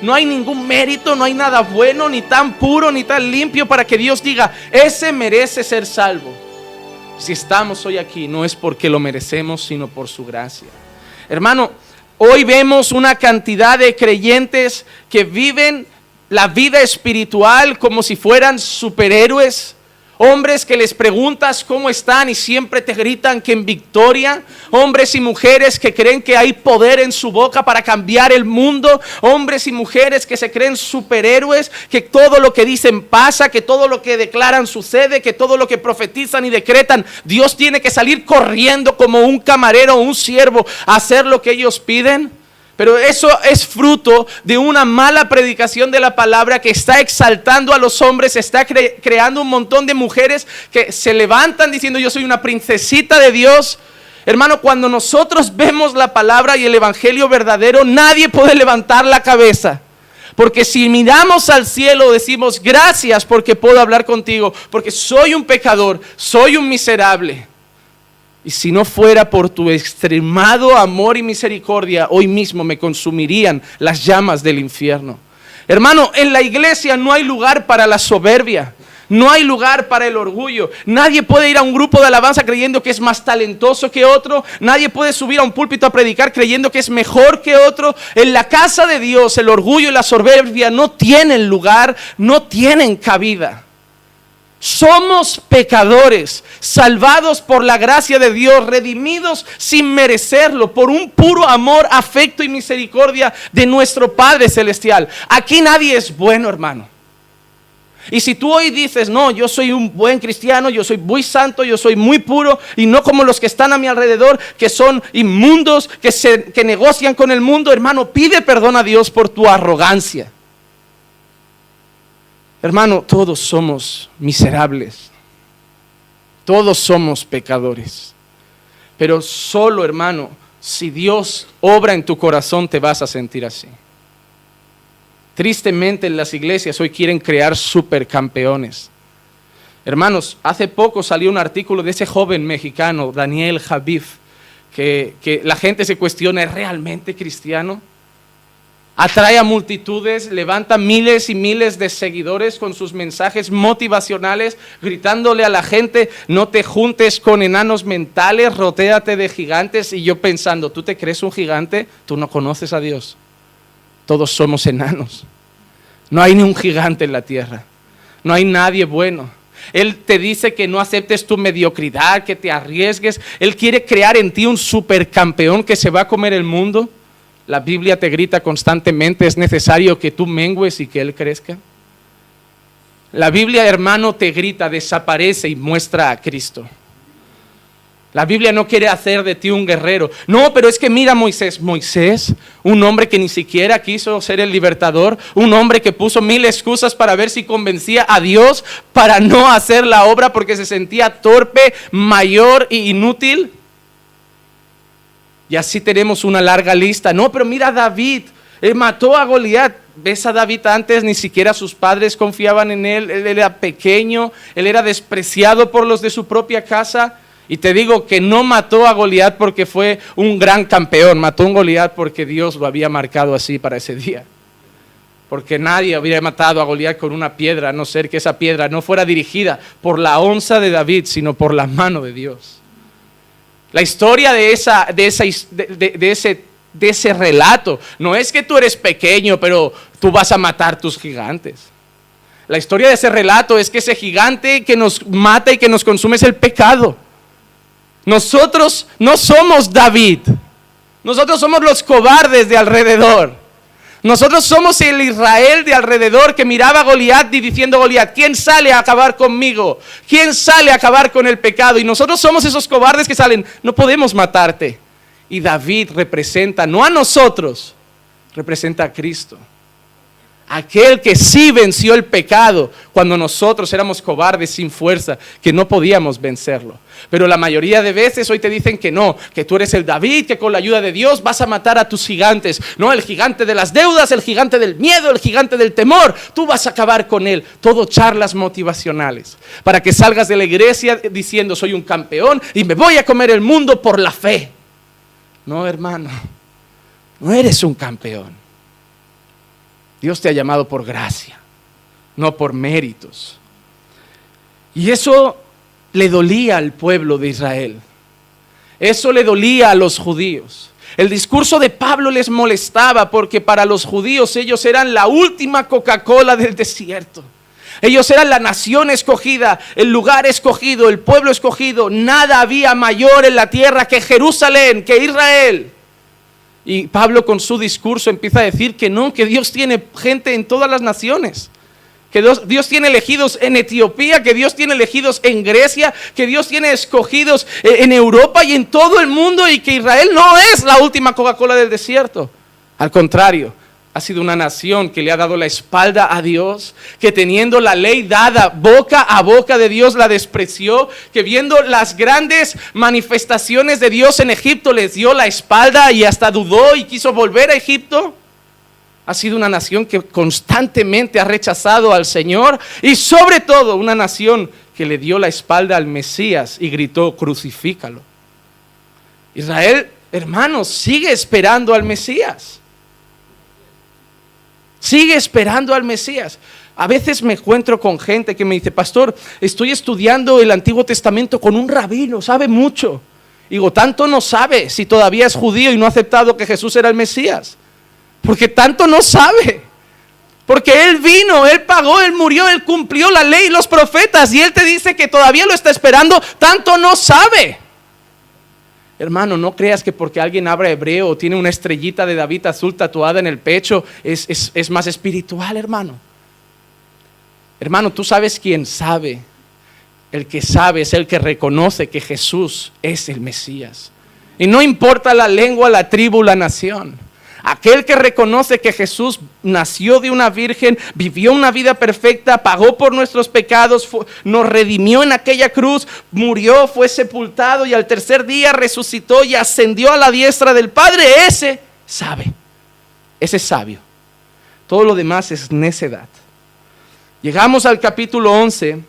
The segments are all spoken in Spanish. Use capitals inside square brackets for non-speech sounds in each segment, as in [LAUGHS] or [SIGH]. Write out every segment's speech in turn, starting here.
No hay ningún mérito, no hay nada bueno, ni tan puro, ni tan limpio para que Dios diga, ese merece ser salvo. Si estamos hoy aquí, no es porque lo merecemos, sino por su gracia. Hermano, hoy vemos una cantidad de creyentes que viven la vida espiritual como si fueran superhéroes Hombres que les preguntas cómo están y siempre te gritan que en victoria. Hombres y mujeres que creen que hay poder en su boca para cambiar el mundo. Hombres y mujeres que se creen superhéroes, que todo lo que dicen pasa, que todo lo que declaran sucede, que todo lo que profetizan y decretan, Dios tiene que salir corriendo como un camarero o un siervo a hacer lo que ellos piden. Pero eso es fruto de una mala predicación de la palabra que está exaltando a los hombres, está creando un montón de mujeres que se levantan diciendo yo soy una princesita de Dios. Hermano, cuando nosotros vemos la palabra y el evangelio verdadero, nadie puede levantar la cabeza. Porque si miramos al cielo decimos gracias porque puedo hablar contigo, porque soy un pecador, soy un miserable. Y si no fuera por tu extremado amor y misericordia, hoy mismo me consumirían las llamas del infierno. Hermano, en la iglesia no hay lugar para la soberbia. No hay lugar para el orgullo. Nadie puede ir a un grupo de alabanza creyendo que es más talentoso que otro. Nadie puede subir a un púlpito a predicar creyendo que es mejor que otro. En la casa de Dios el orgullo y la soberbia no tienen lugar, no tienen cabida. Somos pecadores, salvados por la gracia de Dios, redimidos sin merecerlo, por un puro amor, afecto y misericordia de nuestro Padre Celestial. Aquí nadie es bueno, hermano. Y si tú hoy dices, no, yo soy un buen cristiano, yo soy muy santo, yo soy muy puro, y no como los que están a mi alrededor, que son inmundos, que, se, que negocian con el mundo, hermano, pide perdón a Dios por tu arrogancia. Hermano, todos somos miserables. Todos somos pecadores. Pero solo, hermano, si Dios obra en tu corazón, te vas a sentir así. Tristemente en las iglesias hoy quieren crear supercampeones. Hermanos, hace poco salió un artículo de ese joven mexicano, Daniel Javif, que, que la gente se cuestiona, ¿es realmente cristiano? Atrae a multitudes, levanta miles y miles de seguidores con sus mensajes motivacionales, gritándole a la gente, no te juntes con enanos mentales, rotéate de gigantes. Y yo pensando, ¿tú te crees un gigante? Tú no conoces a Dios. Todos somos enanos. No hay ni un gigante en la tierra. No hay nadie bueno. Él te dice que no aceptes tu mediocridad, que te arriesgues. Él quiere crear en ti un supercampeón que se va a comer el mundo. La Biblia te grita constantemente, es necesario que tú mengues y que Él crezca. La Biblia, hermano, te grita, desaparece y muestra a Cristo. La Biblia no quiere hacer de ti un guerrero. No, pero es que mira Moisés. Moisés, un hombre que ni siquiera quiso ser el libertador, un hombre que puso mil excusas para ver si convencía a Dios para no hacer la obra porque se sentía torpe, mayor e inútil. Y así tenemos una larga lista. No, pero mira David, él mató a Goliat. ¿Ves a David antes? Ni siquiera sus padres confiaban en él. Él era pequeño, él era despreciado por los de su propia casa. Y te digo que no mató a Goliat porque fue un gran campeón, mató a Goliat porque Dios lo había marcado así para ese día. Porque nadie habría matado a Goliat con una piedra, a no ser que esa piedra no fuera dirigida por la onza de David, sino por la mano de Dios. La historia de, esa, de, esa, de, ese, de ese relato no es que tú eres pequeño, pero tú vas a matar tus gigantes. La historia de ese relato es que ese gigante que nos mata y que nos consume es el pecado. Nosotros no somos David. Nosotros somos los cobardes de alrededor. Nosotros somos el Israel de alrededor que miraba a Goliat y diciendo Goliat, ¿quién sale a acabar conmigo? ¿Quién sale a acabar con el pecado? Y nosotros somos esos cobardes que salen, no podemos matarte. Y David representa, no a nosotros, representa a Cristo aquel que sí venció el pecado cuando nosotros éramos cobardes sin fuerza, que no podíamos vencerlo. Pero la mayoría de veces hoy te dicen que no, que tú eres el David, que con la ayuda de Dios vas a matar a tus gigantes. No, el gigante de las deudas, el gigante del miedo, el gigante del temor, tú vas a acabar con él. Todo charlas motivacionales, para que salgas de la iglesia diciendo soy un campeón y me voy a comer el mundo por la fe. No, hermano, no eres un campeón. Dios te ha llamado por gracia, no por méritos. Y eso le dolía al pueblo de Israel. Eso le dolía a los judíos. El discurso de Pablo les molestaba porque para los judíos ellos eran la última Coca-Cola del desierto. Ellos eran la nación escogida, el lugar escogido, el pueblo escogido. Nada había mayor en la tierra que Jerusalén, que Israel. Y Pablo con su discurso empieza a decir que no, que Dios tiene gente en todas las naciones. Que Dios, tiene elegidos en Etiopía, que Dios tiene elegidos en Grecia, que Dios tiene escogidos eh, en Europa y en todo el mundo y que Israel no es la última Coca-Cola del desierto. Al contrario, ha sido una nación que le ha dado la espalda a Dios, que teniendo la ley dada boca a boca de Dios la despreció, que viendo las grandes manifestaciones de Dios en Egipto les dio la espalda y hasta dudó y quiso volver a Egipto ha sido una nación que constantemente ha rechazado al Señor y sobre todo una nación que le dio la espalda al Mesías y gritó, crucifícalo. Israel, hermanos, sigue esperando al Mesías. Sigue esperando al Mesías. A veces me encuentro con gente que me dice, pastor, estoy estudiando el Antiguo Testamento con un rabino, sabe mucho. Digo, tanto no sabe si todavía es judío y no ha aceptado que Jesús era el Mesías. Porque tanto no sabe. Porque Él vino, Él pagó, Él murió, Él cumplió la ley y los profetas. Y Él te dice que todavía lo está esperando, tanto no sabe. Hermano, no creas que porque alguien habla hebreo o tiene una estrellita de David azul tatuada en el pecho es, es más espiritual, hermano. Hermano, tú sabes quién sabe. El que sabe es el que reconoce que Jesús es el Mesías. Y no importa la lengua, la tribu, la nación. Aquel que reconoce que Jesús nació de una virgen, vivió una vida perfecta, pagó por nuestros pecados, nos redimió en aquella cruz, murió, fue sepultado y al tercer día resucitó y ascendió a la diestra del Padre, ese sabe, ese es sabio. Todo lo demás es necedad. Llegamos al capítulo 11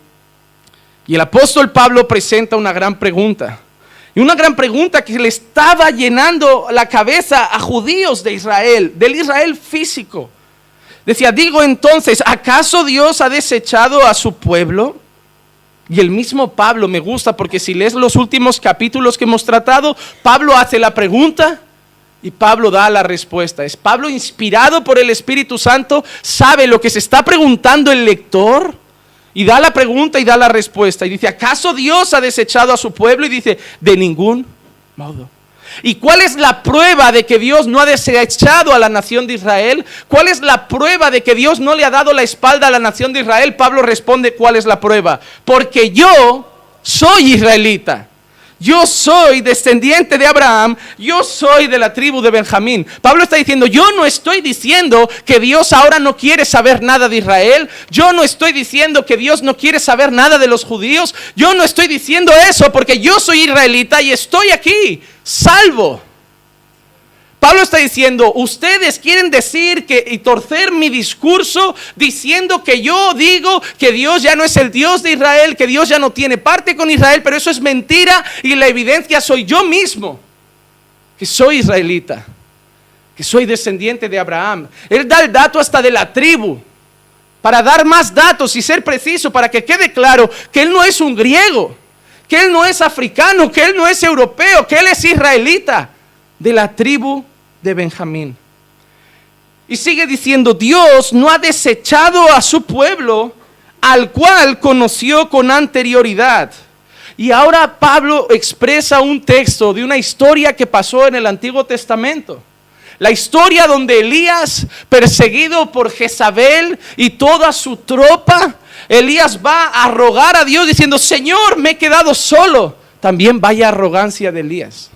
y el apóstol Pablo presenta una gran pregunta. Y una gran pregunta que le estaba llenando la cabeza a judíos de Israel, del Israel físico. Decía, digo entonces, ¿acaso Dios ha desechado a su pueblo? Y el mismo Pablo me gusta porque si lees los últimos capítulos que hemos tratado, Pablo hace la pregunta y Pablo da la respuesta. Es Pablo inspirado por el Espíritu Santo, sabe lo que se está preguntando el lector y da la pregunta y da la respuesta. Y dice, ¿acaso Dios ha desechado a su pueblo? Y dice, de ningún modo. ¿Y cuál es la prueba de que Dios no ha desechado a la nación de Israel? ¿Cuál es la prueba de que Dios no le ha dado la espalda a la nación de Israel? Pablo responde, ¿cuál es la prueba? Porque yo soy israelita yo soy descendiente de Abraham, yo soy de la tribu de Benjamín. Pablo está diciendo, yo no estoy diciendo que Dios ahora no quiere saber nada de Israel, yo no estoy diciendo que Dios no quiere saber nada de los judíos, yo no estoy diciendo eso porque yo soy israelita y estoy aquí, salvo. Pablo está diciendo, ustedes quieren decir que y torcer mi discurso diciendo que yo digo que Dios ya no es el Dios de Israel, que Dios ya no tiene parte con Israel, pero eso es mentira y la evidencia soy yo mismo, que soy israelita, que soy descendiente de Abraham. Él da el dato hasta de la tribu para dar más datos y ser preciso, para que quede claro que él no es un griego, que él no es africano, que él no es europeo, que él es israelita de la tribu de Benjamín. Y sigue diciendo, Dios no ha desechado a su pueblo al cual conoció con anterioridad. Y ahora Pablo expresa un texto de una historia que pasó en el Antiguo Testamento. La historia donde Elías, perseguido por Jezabel y toda su tropa, Elías va a rogar a Dios diciendo, Señor, me he quedado solo. También vaya arrogancia de Elías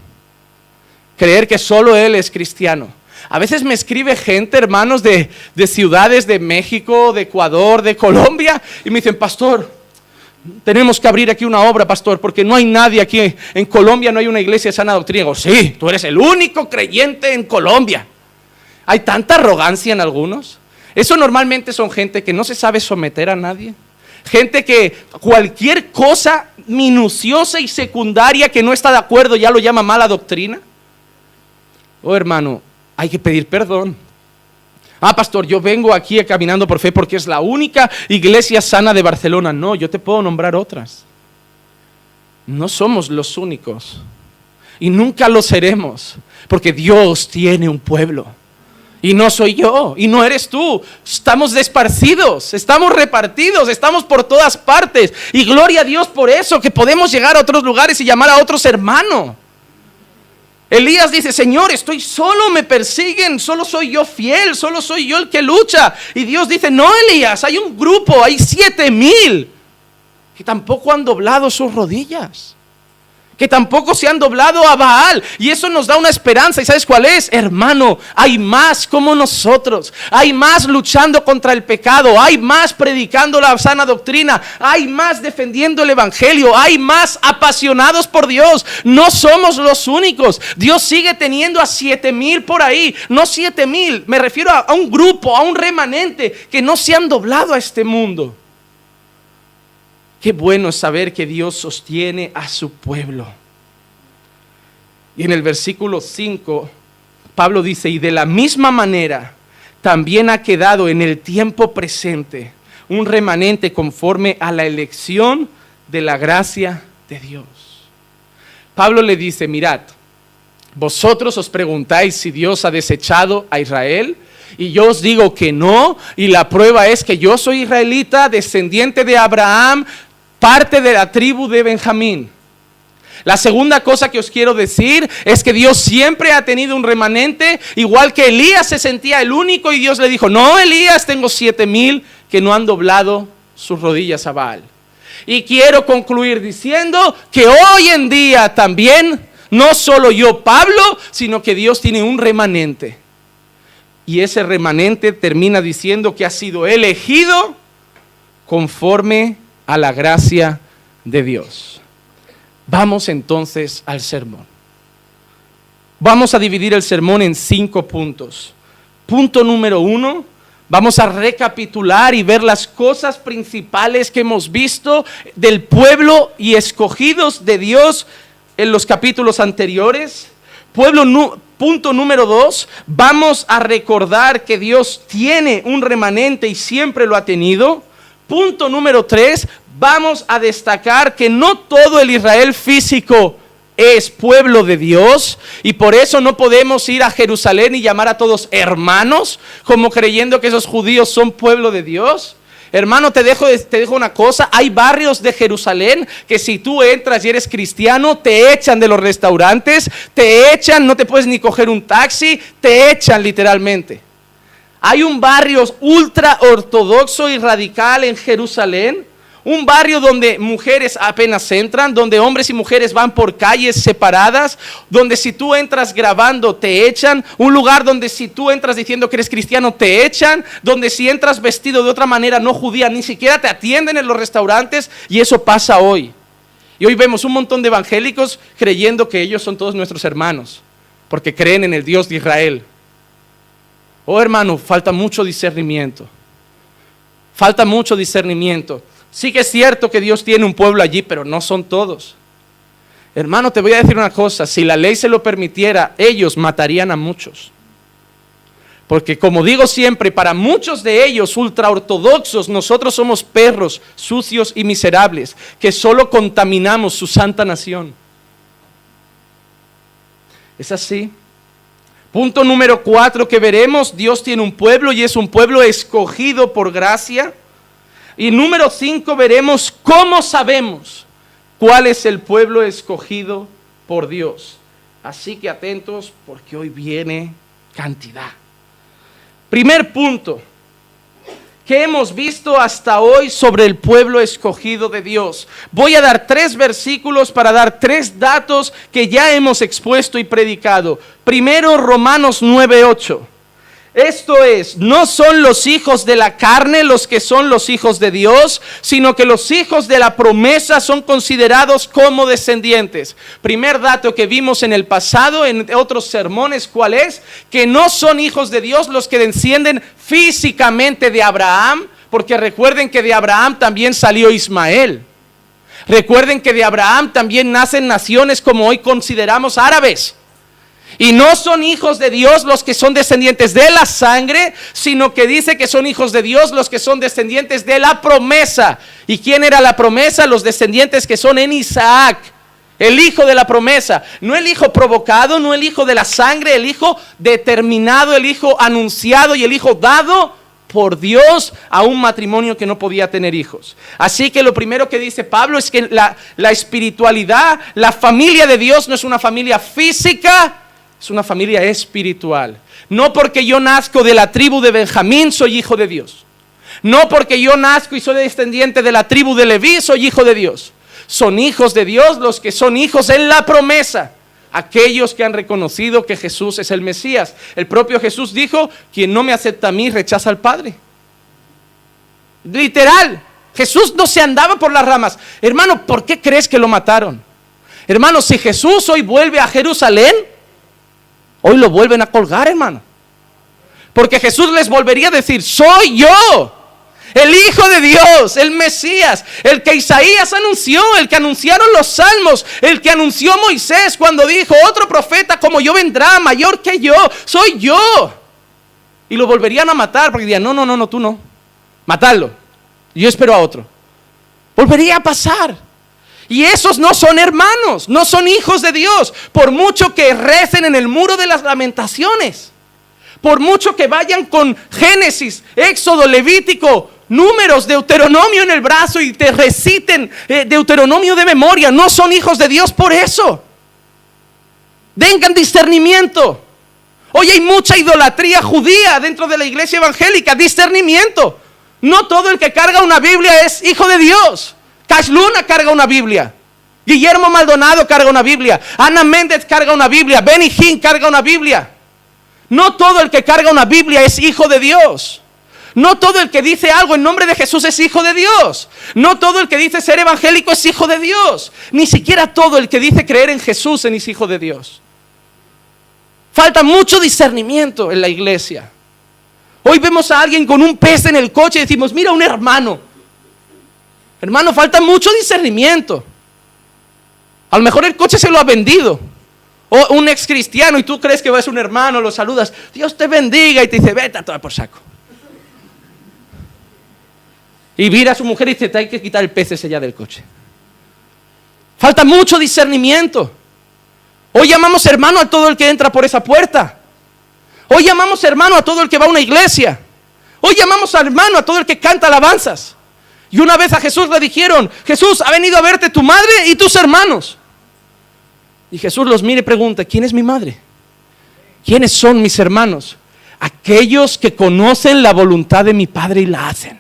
creer que solo Él es cristiano. A veces me escribe gente, hermanos, de, ciudades de México, de Ecuador, de Colombia, y me dicen, pastor, tenemos que abrir aquí una obra, pastor, porque no hay nadie aquí. En Colombia no hay una iglesia de sana doctrina. Digo, sí, tú eres el único creyente en Colombia. Hay tanta arrogancia en algunos. Eso normalmente son gente que no se sabe someter a nadie. Gente que cualquier cosa minuciosa y secundaria que no está de acuerdo ya lo llama mala doctrina. Oh hermano, hay que pedir perdón. Ah, pastor, yo vengo aquí caminando por fe porque es la única iglesia sana de Barcelona. No, yo te puedo nombrar otras. No somos los únicos. Y nunca lo seremos. Porque Dios tiene un pueblo. Y no soy yo, y no eres tú. Estamos desparcidos, estamos repartidos, estamos por todas partes. Y gloria a Dios por eso, que podemos llegar a otros lugares y llamar a otros hermanos. Elías dice, Señor, estoy solo, me persiguen, solo soy yo fiel, solo soy yo el que lucha. Y Dios dice, no, Elías, hay un grupo, hay siete mil que tampoco han doblado sus rodillas que tampoco se han doblado a Baal. Y eso nos da una esperanza. ¿Y sabes cuál es? Hermano, hay más como nosotros. Hay más luchando contra el pecado. Hay más predicando la sana doctrina. Hay más defendiendo el Evangelio. Hay más apasionados por Dios. No somos los únicos. Dios sigue teniendo a siete mil por ahí. No siete mil. Me refiero a, un grupo, a un remanente que no se han doblado a este mundo. Qué bueno saber que Dios sostiene a su pueblo. Y en el versículo 5, Pablo dice, y de la misma manera también ha quedado en el tiempo presente un remanente conforme a la elección de la gracia de Dios. Pablo le dice, mirad, vosotros os preguntáis si Dios ha desechado a Israel. Y yo os digo que no, y la prueba es que yo soy israelita, descendiente de Abraham, parte de la tribu de Benjamín. La segunda cosa que os quiero decir es que Dios siempre ha tenido un remanente, igual que Elías se sentía el único y Dios le dijo, no, Elías, tengo siete mil que no han doblado sus rodillas a Baal. Y quiero concluir diciendo que hoy en día también, no solo yo, Pablo, sino que Dios tiene un remanente. Y ese remanente termina diciendo que ha sido elegido conforme a la gracia de Dios. Vamos entonces al sermón. Vamos a dividir el sermón en cinco puntos. Punto número uno, vamos a recapitular y ver las cosas principales que hemos visto del pueblo y escogidos de Dios en los capítulos anteriores. Pueblo, punto número dos, vamos a recordar que Dios tiene un remanente y siempre lo ha tenido. Punto número tres, vamos a destacar que no todo el Israel físico es pueblo de Dios y por eso no podemos ir a Jerusalén y llamar a todos hermanos como creyendo que esos judíos son pueblo de Dios. Hermano, te dejo, te dejo una cosa, hay barrios de Jerusalén que si tú entras y eres cristiano, te echan de los restaurantes, te echan, no te puedes ni coger un taxi, te echan literalmente. Hay un barrio ultra ortodoxo y radical en Jerusalén. Un barrio donde mujeres apenas entran, donde hombres y mujeres van por calles separadas, donde si tú entras grabando te echan, un lugar donde si tú entras diciendo que eres cristiano te echan, donde si entras vestido de otra manera no judía ni siquiera te atienden en los restaurantes y eso pasa hoy. Y hoy vemos un montón de evangélicos creyendo que ellos son todos nuestros hermanos, porque creen en el Dios de Israel. Oh hermano, falta mucho discernimiento. Falta mucho discernimiento. Sí que es cierto que Dios tiene un pueblo allí, pero no son todos. Hermano, te voy a decir una cosa, si la ley se lo permitiera, ellos matarían a muchos. Porque como digo siempre, para muchos de ellos ultraortodoxos, nosotros somos perros sucios y miserables, que solo contaminamos su santa nación. ¿Es así? Punto número cuatro que veremos, Dios tiene un pueblo y es un pueblo escogido por gracia. Y número cinco veremos cómo sabemos cuál es el pueblo escogido por Dios. Así que atentos porque hoy viene cantidad. Primer punto, que hemos visto hasta hoy sobre el pueblo escogido de Dios. Voy a dar tres versículos para dar tres datos que ya hemos expuesto y predicado. Primero, Romanos 9:8. Esto es, no son los hijos de la carne los que son los hijos de Dios, sino que los hijos de la promesa son considerados como descendientes. Primer dato que vimos en el pasado, en otros sermones, ¿cuál es? Que no son hijos de Dios los que descienden físicamente de Abraham, porque recuerden que de Abraham también salió Ismael. Recuerden que de Abraham también nacen naciones como hoy consideramos árabes. Y no son hijos de Dios los que son descendientes de la sangre, sino que dice que son hijos de Dios los que son descendientes de la promesa. ¿Y quién era la promesa? Los descendientes que son en Isaac. El hijo de la promesa, no el hijo provocado, no el hijo de la sangre, el hijo determinado, el hijo anunciado y el hijo dado por Dios a un matrimonio que no podía tener hijos. Así que lo primero que dice Pablo es que la, espiritualidad, la familia de Dios no es una familia física, es una familia espiritual. No porque yo nazco de la tribu de Benjamín soy hijo de Dios. No porque yo nazco y soy descendiente de la tribu de Leví soy hijo de Dios. Son hijos de Dios los que son hijos en la promesa. Aquellos que han reconocido que Jesús es el Mesías. El propio Jesús dijo, quien no me acepta a mí rechaza al Padre. Literal. Jesús no se andaba por las ramas. Hermano, ¿por qué crees que lo mataron? Hermano, si Jesús hoy vuelve a Jerusalén, Hoy lo vuelven a colgar, hermano. Porque Jesús les volvería a decir, soy yo, el Hijo de Dios, el Mesías, el que Isaías anunció, el que anunciaron los salmos, el que anunció Moisés cuando dijo, otro profeta como yo vendrá, mayor que yo, soy yo. Y lo volverían a matar porque dirían, no, no, no, no, tú no. Matarlo. Yo espero a otro. Volvería a pasar. Y esos no son hermanos, no son hijos de Dios, por mucho que recen en el muro de las lamentaciones, por mucho que vayan con Génesis, Éxodo, Levítico, números, Deuteronomio en el brazo y te reciten eh, Deuteronomio de memoria, no son hijos de Dios por eso. Vengan discernimiento. Hoy hay mucha idolatría judía dentro de la iglesia evangélica, discernimiento. No todo el que carga una Biblia es hijo de Dios. Cash Luna carga una Biblia. Guillermo Maldonado carga una Biblia. Ana Méndez carga una Biblia. Benny Hinn carga una Biblia. No todo el que carga una Biblia es hijo de Dios. No todo el que dice algo en nombre de Jesús es hijo de Dios. No todo el que dice ser evangélico es hijo de Dios. Ni siquiera todo el que dice creer en Jesús es hijo de Dios. Falta mucho discernimiento en la iglesia. Hoy vemos a alguien con un pez en el coche y decimos, mira un hermano. Hermano, falta mucho discernimiento. A lo mejor el coche se lo ha vendido. O un ex cristiano y tú crees que ser un hermano, lo saludas, Dios te bendiga y te dice, vete a toda por saco. Y mira a su mujer y dice, te hay que quitar el pez ese ya del coche. Falta mucho discernimiento. Hoy llamamos hermano a todo el que entra por esa puerta. Hoy llamamos hermano a todo el que va a una iglesia. Hoy llamamos hermano a todo el que canta alabanzas. Y una vez a Jesús le dijeron, Jesús, ha venido a verte tu madre y tus hermanos. Y Jesús los mire y pregunta, ¿quién es mi madre? ¿Quiénes son mis hermanos? Aquellos que conocen la voluntad de mi Padre y la hacen.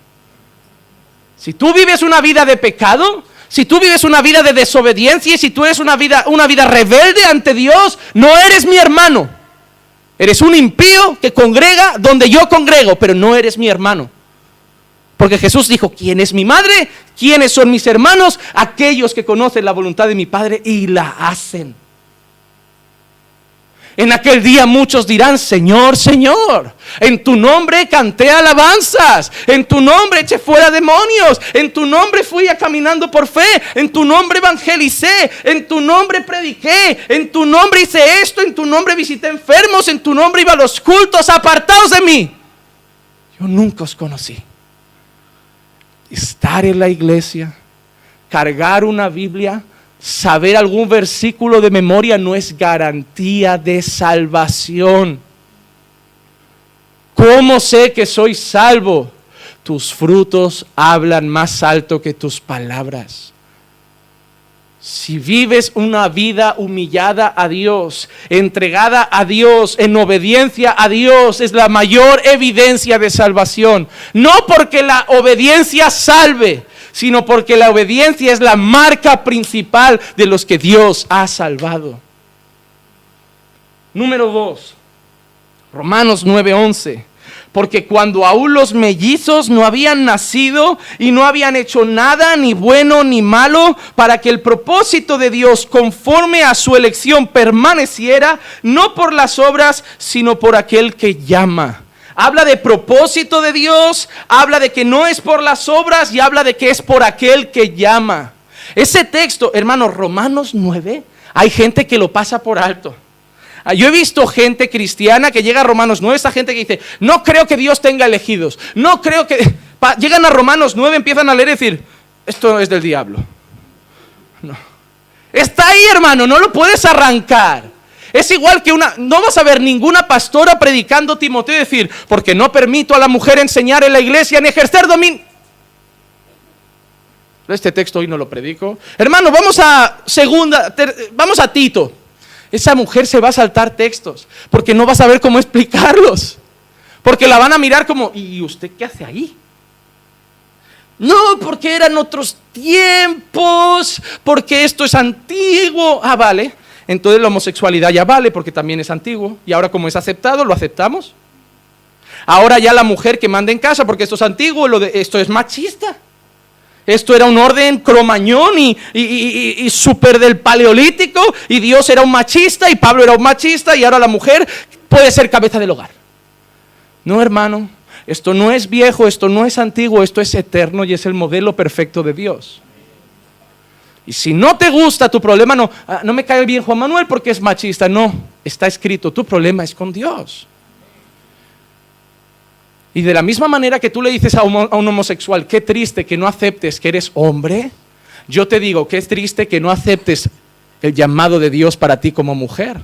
Si tú vives una vida de pecado, si tú vives una vida de desobediencia y si tú eres una vida, una vida rebelde ante Dios, no eres mi hermano. Eres un impío que congrega donde yo congrego, pero no eres mi hermano. Porque Jesús dijo, ¿quién es mi madre? ¿Quiénes son mis hermanos? Aquellos que conocen la voluntad de mi Padre y la hacen. En aquel día muchos dirán, Señor, Señor, en tu nombre canté alabanzas, en tu nombre eché fuera demonios, en tu nombre fui caminando por fe, en tu nombre evangelicé, en tu nombre prediqué, en tu nombre hice esto, en tu nombre visité enfermos, en tu nombre iba a los cultos, apartados de mí. Yo nunca os conocí estar en la iglesia, cargar una Biblia, saber algún versículo de memoria no es garantía de salvación. ¿Cómo sé que soy salvo? Tus frutos hablan más alto que tus palabras. Si vives una vida humillada a Dios, entregada a Dios, en obediencia a Dios, es la mayor evidencia de salvación. No porque la obediencia salve, sino porque la obediencia es la marca principal de los que Dios ha salvado. Número 2, Romanos 9:11 porque cuando aún los mellizos no habían nacido y no habían hecho nada, ni bueno ni malo, para que el propósito de Dios conforme a su elección permaneciera, no por las obras, sino por aquel que llama. Habla de propósito de Dios, habla de que no es por las obras y habla de que es por aquel que llama. Ese texto, hermanos, Romanos 9, hay gente que lo pasa por alto. Ah, yo he visto gente cristiana que llega a Romanos 9, esta gente que dice, no creo que Dios tenga elegidos, no creo que... [LAUGHS] Llegan a Romanos 9, empiezan a leer y decir, esto es del diablo. No. Está ahí, hermano, no lo puedes arrancar. Es igual que una, no vas a ver ninguna pastora predicando Timoteo y decir, porque no permito a la mujer enseñar en la iglesia ni ejercer dominio. Este texto hoy no lo predico. Hermano, vamos a segunda, vamos a Tito. Esa mujer se va a saltar textos porque no va a saber cómo explicarlos. Porque la van a mirar como, ¿y usted qué hace ahí? No, porque eran otros tiempos, porque esto es antiguo. Ah, vale. Entonces la homosexualidad ya vale porque también es antiguo. Y ahora como es aceptado, lo aceptamos. Ahora ya la mujer que manda en casa porque esto es antiguo, lo de, esto es machista. Esto era un orden cromañón y, y, súper del paleolítico y Dios era un machista y Pablo era un machista y ahora la mujer puede ser cabeza del hogar. No, hermano, esto no es viejo, esto no es antiguo, esto es eterno y es el modelo perfecto de Dios. Y si no te gusta tu problema, no, ah, no me cae bien Juan Manuel porque es machista, no, está escrito, tu problema es con Dios. Y de la misma manera que tú le dices a un, homosexual, qué triste que no aceptes que eres hombre, yo te digo es triste que no aceptes el llamado de Dios para ti como mujer,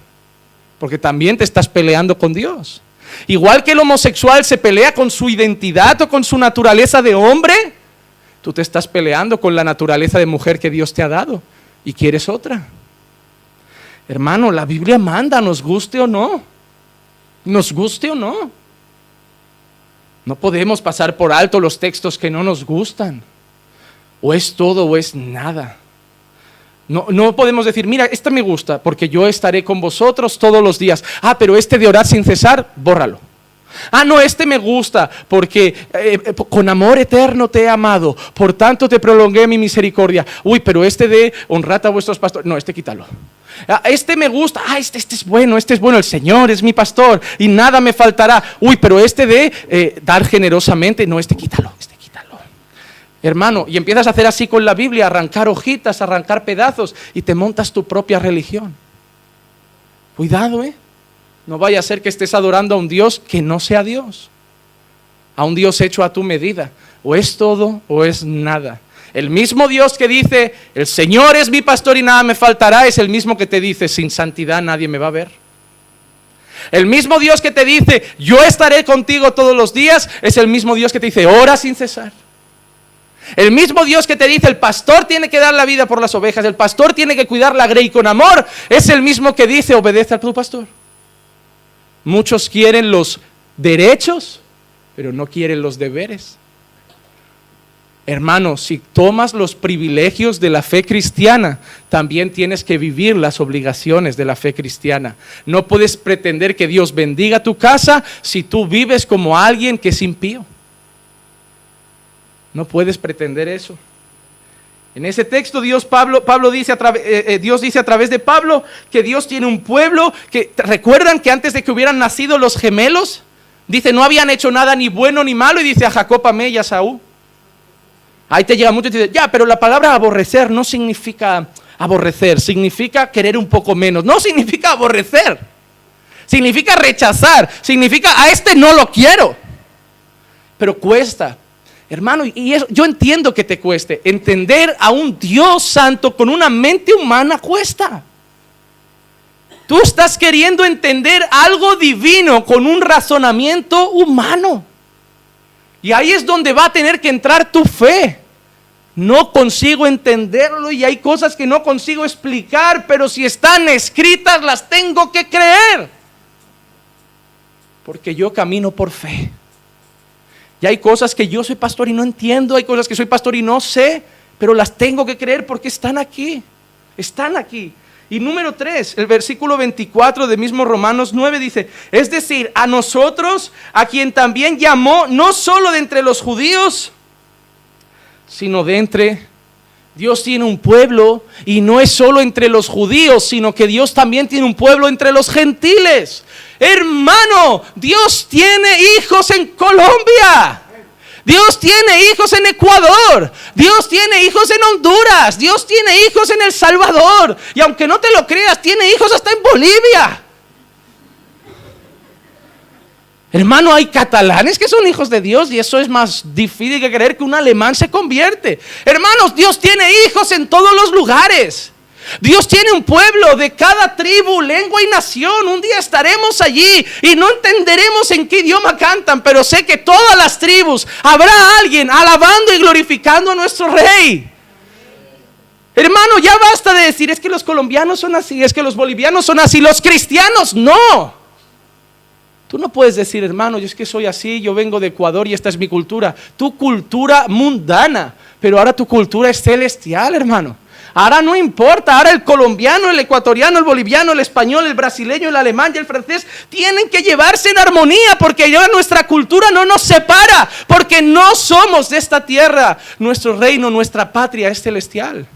porque también te estás peleando con Dios. Igual que el homosexual se pelea con su identidad o con su naturaleza de hombre, tú te estás peleando con la naturaleza de mujer que Dios te ha dado y quieres otra. Hermano, la Biblia manda, nos guste o no, nos guste o no. No podemos pasar por alto los textos que no nos gustan. O es todo o es nada. No, no, podemos decir, mira, este me gusta porque yo estaré con vosotros todos los días. Ah, pero este de orar sin cesar, bórralo. Ah, no, este me gusta porque eh, eh, con amor eterno te he amado, por tanto te prolongué mi misericordia. Uy, pero este de honrad a vuestros pastores, no, este quítalo. Ah, este me gusta, ah, este, este, es bueno, este es bueno, el Señor es mi pastor y nada me faltará. Uy, pero este de eh, dar generosamente, no, este quítalo, este quítalo. Hermano, y empiezas a hacer así con la Biblia, arrancar hojitas, arrancar pedazos y te montas tu propia religión. Cuidado, ¿eh? No vaya a ser que estés adorando a un Dios que no sea Dios, a un Dios hecho a tu medida. O es todo o es nada. El mismo Dios que dice, el Señor es mi pastor y nada me faltará, es el mismo que te dice, sin santidad nadie me va a ver. El mismo Dios que te dice, yo estaré contigo todos los días, es el mismo Dios que te dice, ora sin cesar. El mismo Dios que te dice, el pastor tiene que dar la vida por las ovejas, el pastor tiene que cuidar la grey con amor, es el mismo que dice, obedece a tu pastor. Muchos quieren los derechos, pero no quieren los deberes. Hermano, si tomas los privilegios de la fe cristiana, también tienes que vivir las obligaciones de la fe cristiana. No puedes pretender que Dios bendiga tu casa si tú vives como alguien que es impío. No puedes pretender eso. En ese texto Dios, Pablo, Pablo dice a eh, eh, Dios dice a través de Pablo que Dios tiene un pueblo que recuerdan que antes de que hubieran nacido los gemelos, dice no habían hecho nada ni bueno ni malo y dice a Jacob amé y a Saúl. Ahí te llega mucho y te dice, ya, pero la palabra aborrecer no significa aborrecer, significa querer un poco menos, no significa aborrecer, significa rechazar, significa a este no lo quiero, pero cuesta, Hermano, y yo entiendo que te cueste. Entender a un Dios santo con una mente humana cuesta. Tú estás queriendo entender algo divino con un razonamiento humano. Y ahí es donde va a tener que entrar tu fe. No consigo entenderlo y hay cosas que no consigo explicar, pero si están escritas las tengo que creer. Porque yo camino por fe. Y hay cosas que yo soy pastor y no entiendo, hay cosas que soy pastor y no sé, pero las tengo que creer porque están aquí, están aquí. Y número 3, el versículo 24 de mismo Romanos 9 dice, es decir, a nosotros, a quien también llamó, no solo de entre los judíos, sino de entre Dios tiene un pueblo y no es solo entre los judíos, sino que Dios también tiene un pueblo entre los gentiles. Hermano, Dios tiene hijos en Colombia. Dios tiene hijos en Ecuador, Dios tiene hijos en Honduras, Dios tiene hijos en El Salvador, y aunque no te lo creas, tiene hijos hasta en Bolivia. Hermano, hay catalanes que son hijos de Dios y eso es más difícil que creer que un alemán se convierte. Hermanos, Dios tiene hijos en todos los lugares. Dios tiene un pueblo de cada tribu, lengua y nación. Un día estaremos allí y no entenderemos en qué idioma cantan, pero sé que todas las tribus habrá alguien alabando y glorificando a nuestro rey. Hermano, ya basta de decir, es que los colombianos son así, es que los bolivianos son así, los cristianos no. Tú no puedes decir, hermano, yo es que soy así, yo vengo de Ecuador y esta es mi cultura. Tu cultura mundana, pero ahora tu cultura es celestial, hermano. Ahora no importa, ahora el colombiano, el ecuatoriano, el boliviano, el español, el brasileño, el alemán y el francés tienen que llevarse en armonía porque ya nuestra cultura no nos separa, porque no somos de esta tierra. Nuestro reino, nuestra patria es celestial.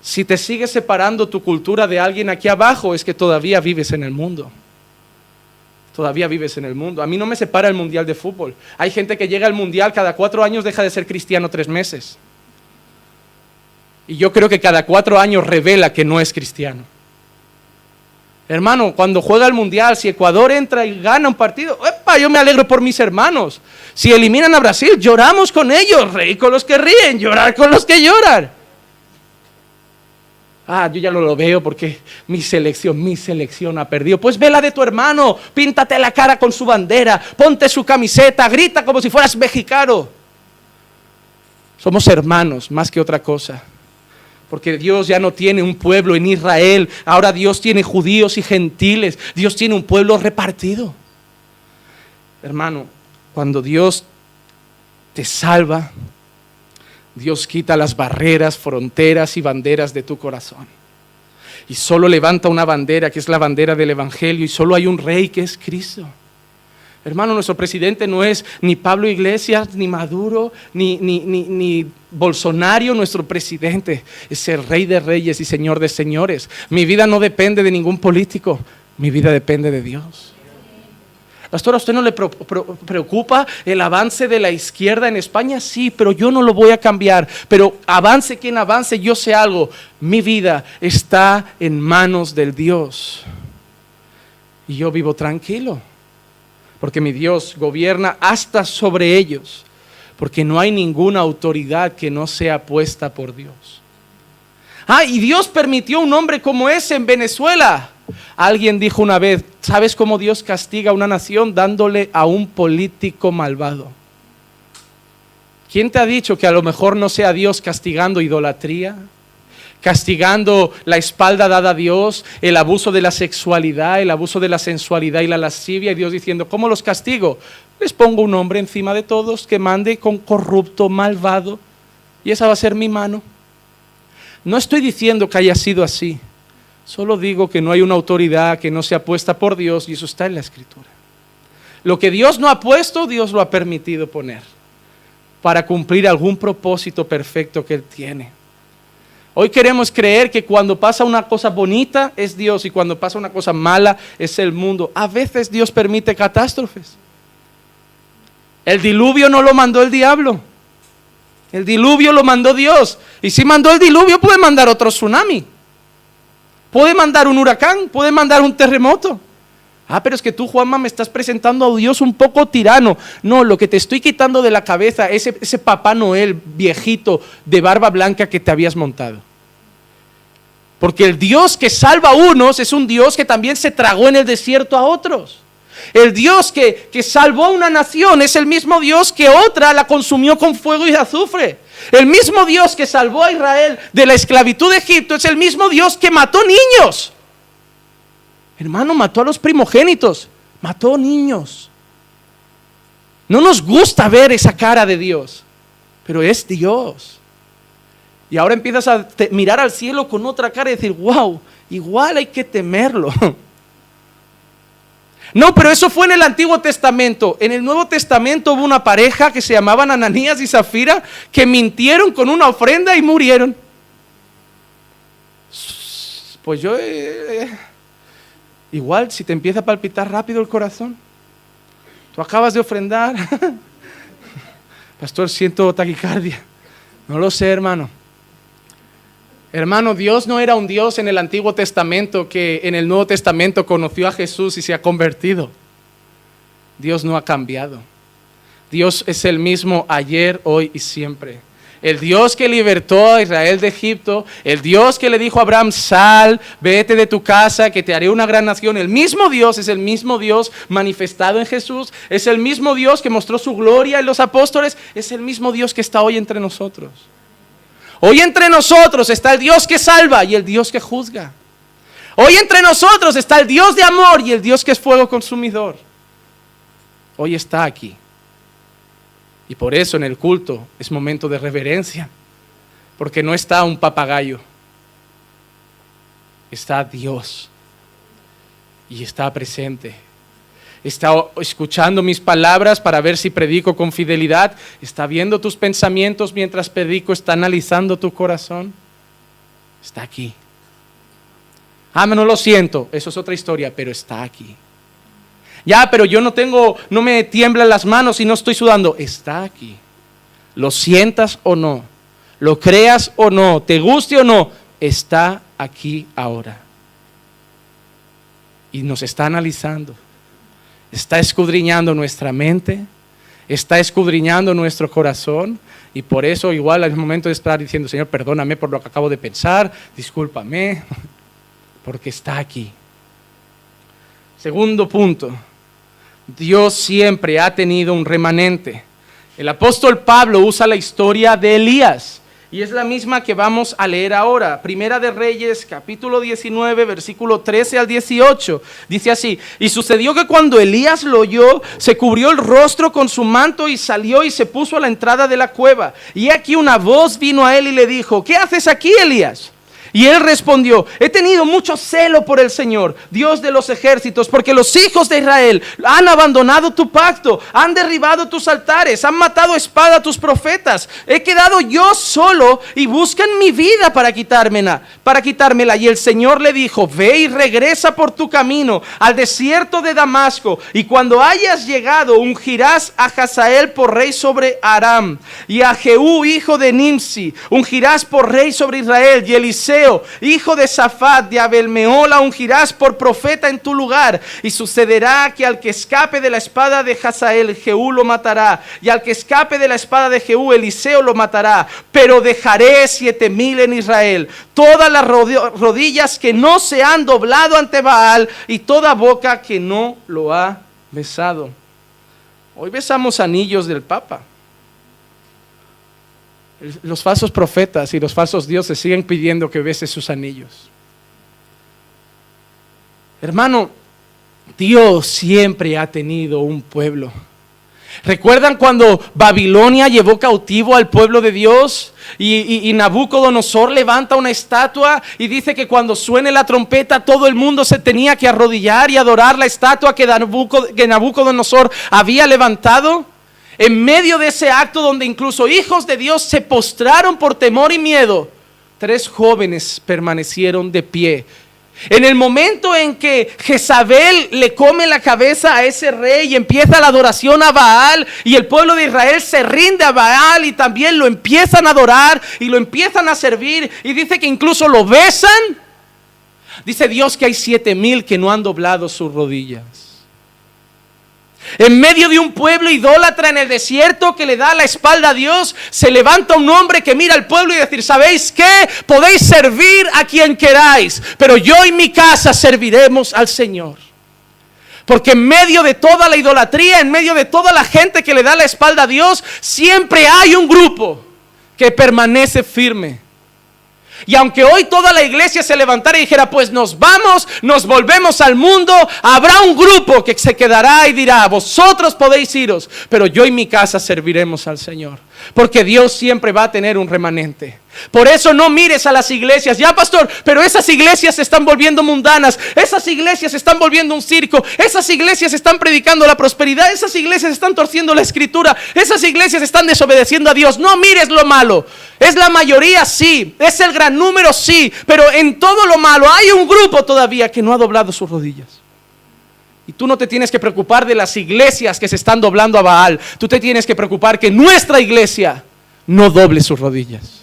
Si te sigues separando tu cultura de alguien aquí abajo, es que todavía vives en el mundo. Todavía vives en el mundo. A mí no me separa el mundial de fútbol. Hay gente que llega al mundial cada cuatro años, deja de ser cristiano tres meses. Y yo creo que cada cuatro años revela que no es cristiano. Hermano, cuando juega el mundial, si Ecuador entra y gana un partido, ¡epa! yo me alegro por mis hermanos. Si eliminan a Brasil, lloramos con ellos, reír con los que ríen, llorar con los que lloran. Ah, yo ya no lo veo porque mi selección, mi selección ha perdido. Pues vela de tu hermano, píntate la cara con su bandera, ponte su camiseta, grita como si fueras mexicano. Somos hermanos más que otra cosa. Porque Dios ya no tiene un pueblo en Israel, ahora Dios tiene judíos y gentiles, Dios tiene un pueblo repartido. Hermano, cuando Dios te salva, Dios quita las barreras, fronteras y banderas de tu corazón. Y solo levanta una bandera que es la bandera del Evangelio y solo hay un rey que es Cristo. Hermano, nuestro presidente no es ni Pablo Iglesias, ni Maduro, ni, Bolsonaro, nuestro presidente. Es el rey de reyes y señor de señores. Mi vida no depende de ningún político, mi vida depende de Dios. Pastor, ¿a usted no le preocupa el avance de la izquierda en España? Sí, pero yo no lo voy a cambiar. Pero avance quien avance, yo sé algo. Mi vida está en manos del Dios. Y yo vivo tranquilo porque mi Dios gobierna hasta sobre ellos, porque no hay ninguna autoridad que no sea puesta por Dios. Ah, y Dios permitió un hombre como ese en Venezuela. Alguien dijo una vez, ¿sabes cómo Dios castiga a una nación dándole a un político malvado? ¿Quién te ha dicho que a lo mejor no sea Dios castigando idolatría? Castigando la espalda dada a Dios, el abuso de la sexualidad, el abuso de la sensualidad y la lascivia, y Dios diciendo, ¿cómo los castigo? Les pongo un hombre encima de todos que mande con corrupto, malvado, y esa va a ser mi mano. No estoy diciendo que haya sido así, solo digo que no hay una autoridad que no sea puesta por Dios, y eso está en la Escritura. Lo que Dios no ha puesto, Dios lo ha permitido poner, para cumplir algún propósito perfecto que Él tiene. Hoy queremos creer que cuando pasa una cosa bonita es Dios y cuando pasa una cosa mala es el mundo. A veces Dios permite catástrofes. El diluvio no lo mandó el diablo. El diluvio lo mandó Dios. Y si mandó el diluvio puede mandar otro tsunami. Puede mandar un huracán, puede mandar un terremoto. Ah, pero es que tú, Juanma, me estás presentando a Dios un poco tirano. No, lo que te estoy quitando de la cabeza es ese, Papá Noel viejito de barba blanca que te habías montado. Porque el Dios que salva a unos es un Dios que también se tragó en el desierto a otros. El Dios que, que salvó a una nación es el mismo Dios que otra la consumió con fuego y azufre. El mismo Dios que salvó a Israel de la esclavitud de Egipto es el mismo Dios que mató niños. Hermano, mató a los primogénitos, mató niños. No nos gusta ver esa cara de Dios, pero es Dios. Y ahora empiezas a mirar al cielo con otra cara y decir, wow, igual hay que temerlo. [LAUGHS] No, pero eso fue en el Antiguo Testamento. En el Nuevo Testamento hubo una pareja que se llamaban Ananías y Zafira que mintieron con una ofrenda y murieron. Pues yo... Eh, Igual si te empieza a palpitar rápido el corazón, tú acabas de ofrendar, [LAUGHS] pastor, siento taquicardia. No lo sé, hermano. Hermano, Dios no era un Dios en el Antiguo Testamento que en el Nuevo Testamento conoció a Jesús y se ha convertido. Dios no ha cambiado. Dios es el mismo ayer, hoy y siempre. El Dios que libertó a Israel de Egipto, el Dios que le dijo a Abraham, sal, vete de tu casa, que te haré una gran nación. El mismo Dios es el mismo Dios manifestado en Jesús, es el mismo Dios que mostró su gloria en los apóstoles, es el mismo Dios que está hoy entre nosotros. Hoy entre nosotros está el Dios que salva y el Dios que juzga. Hoy entre nosotros está el Dios de amor y el Dios que es fuego consumidor. Hoy está aquí. Y por eso en el culto es momento de reverencia, porque no está un papagayo, está Dios y está presente. Está escuchando mis palabras para ver si predico con fidelidad. Está viendo tus pensamientos mientras predico. Está analizando tu corazón. Está aquí. Ah, no lo siento. Eso es otra historia, pero está aquí. Ya, pero yo no tengo, no me tiemblan las manos y no estoy sudando. Está aquí. Lo sientas o no, lo creas o no, te guste o no, está aquí ahora. Y nos está analizando. Está escudriñando nuestra mente, está escudriñando nuestro corazón. Y por eso igual al momento de estar diciendo, Señor, perdóname por lo que acabo de pensar, discúlpame, [LAUGHS] porque está aquí. Segundo punto, Dios siempre ha tenido un remanente. El apóstol Pablo usa la historia de Elías y es la misma que vamos a leer ahora. Primera de Reyes, capítulo 19, versículo 13 al 18. Dice así, y sucedió que cuando Elías lo oyó, se cubrió el rostro con su manto y salió y se puso a la entrada de la cueva. Y aquí una voz vino a él y le dijo, ¿qué haces aquí, Elías? Y él respondió, he tenido mucho celo por el Señor, Dios de los ejércitos, porque los hijos de Israel han abandonado tu pacto, han derribado tus altares, han matado espada a tus profetas. He quedado yo solo y buscan mi vida para quitármela, para quitármela. Y el Señor le dijo, ve y regresa por tu camino al desierto de Damasco, y cuando hayas llegado ungirás a Hazael por rey sobre Aram, y a Jehú, hijo de Nimsi, ungirás por rey sobre Israel, y Eliseo, hijo de Safat de Abelmeola, ungirás por profeta en tu lugar. Y sucederá que al que escape de la espada de Hazael, Jehú lo matará. Y al que escape de la espada de Jehú, Eliseo lo matará. Pero dejaré siete mil en Israel. Todas las rodillas que no se han doblado ante Baal y toda boca que no lo ha besado. Hoy besamos anillos del Papa. Los falsos profetas y los falsos dioses siguen pidiendo que beses sus anillos. Hermano, Dios siempre ha tenido un pueblo. ¿Recuerdan cuando Babilonia llevó cautivo al pueblo de Dios? Y, Nabucodonosor levanta una estatua y dice que cuando suene la trompeta todo el mundo se tenía que arrodillar y adorar la estatua que Nabucodonosor había levantado. En medio de ese acto donde incluso hijos de Dios se postraron por temor y miedo, tres jóvenes permanecieron de pie. En el momento en que Jezabel le come la cabeza a ese rey y empieza la adoración a Baal y el pueblo de Israel se rinde a Baal y también lo empiezan a adorar y lo empiezan a servir y dice que incluso lo besan, dice Dios que hay siete mil que no han doblado sus rodillas. En medio de un pueblo idólatra en el desierto que le da la espalda a Dios, se levanta un hombre que mira al pueblo y decir, ¿sabéis qué? Podéis servir a quien queráis, pero yo y mi casa serviremos al Señor. Porque en medio de toda la idolatría, en medio de toda la gente que le da la espalda a Dios, siempre hay un grupo que permanece firme y aunque hoy toda la iglesia se levantara y dijera, pues nos vamos, nos volvemos al mundo, habrá un grupo que se quedará y dirá, vosotros podéis iros, pero yo y mi casa serviremos al Señor. Porque Dios siempre va a tener un remanente. Por eso no mires a las iglesias, ya pastor, pero esas iglesias se están volviendo mundanas, esas iglesias se están volviendo un circo, esas iglesias están predicando la prosperidad, esas iglesias están torciendo la escritura, esas iglesias están desobedeciendo a Dios. No mires lo malo, es la mayoría sí, es el gran número sí, pero en todo lo malo hay un grupo todavía que no ha doblado sus rodillas. Y tú no te tienes que preocupar de las iglesias que se están doblando a Baal. Tú te tienes que preocupar que nuestra iglesia no doble sus rodillas.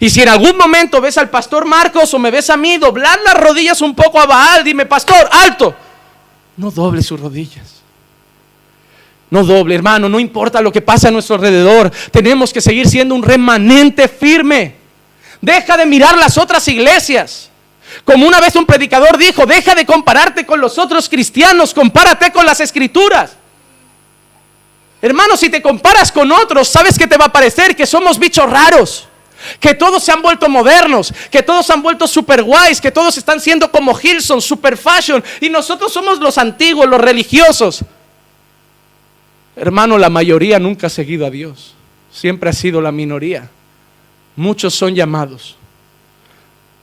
Y si en algún momento ves al pastor Marcos o me ves a mí doblar las rodillas un poco a Baal, dime, pastor, alto. No doble sus rodillas. no doble, hermano, no importa lo que pasa a nuestro alrededor, tenemos que seguir siendo un remanente firme. Deja de mirar las otras iglesias. Como una vez un predicador dijo, deja de compararte con los otros cristianos, compárate con las escrituras. Hermano, si te comparas con otros, sabes que te va a parecer que somos bichos raros, que todos se han vuelto modernos, que todos se han vuelto super guays, que todos están siendo como Hilson, super fashion, y nosotros somos los antiguos, los religiosos. Hermano, la mayoría nunca ha seguido a Dios. Siempre ha sido la minoría. Muchos son llamados.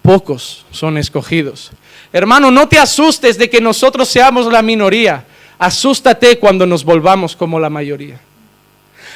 Pocos son escogidos. Hermano, no te asustes de que nosotros seamos la minoría. Asústate cuando nos volvamos como la mayoría.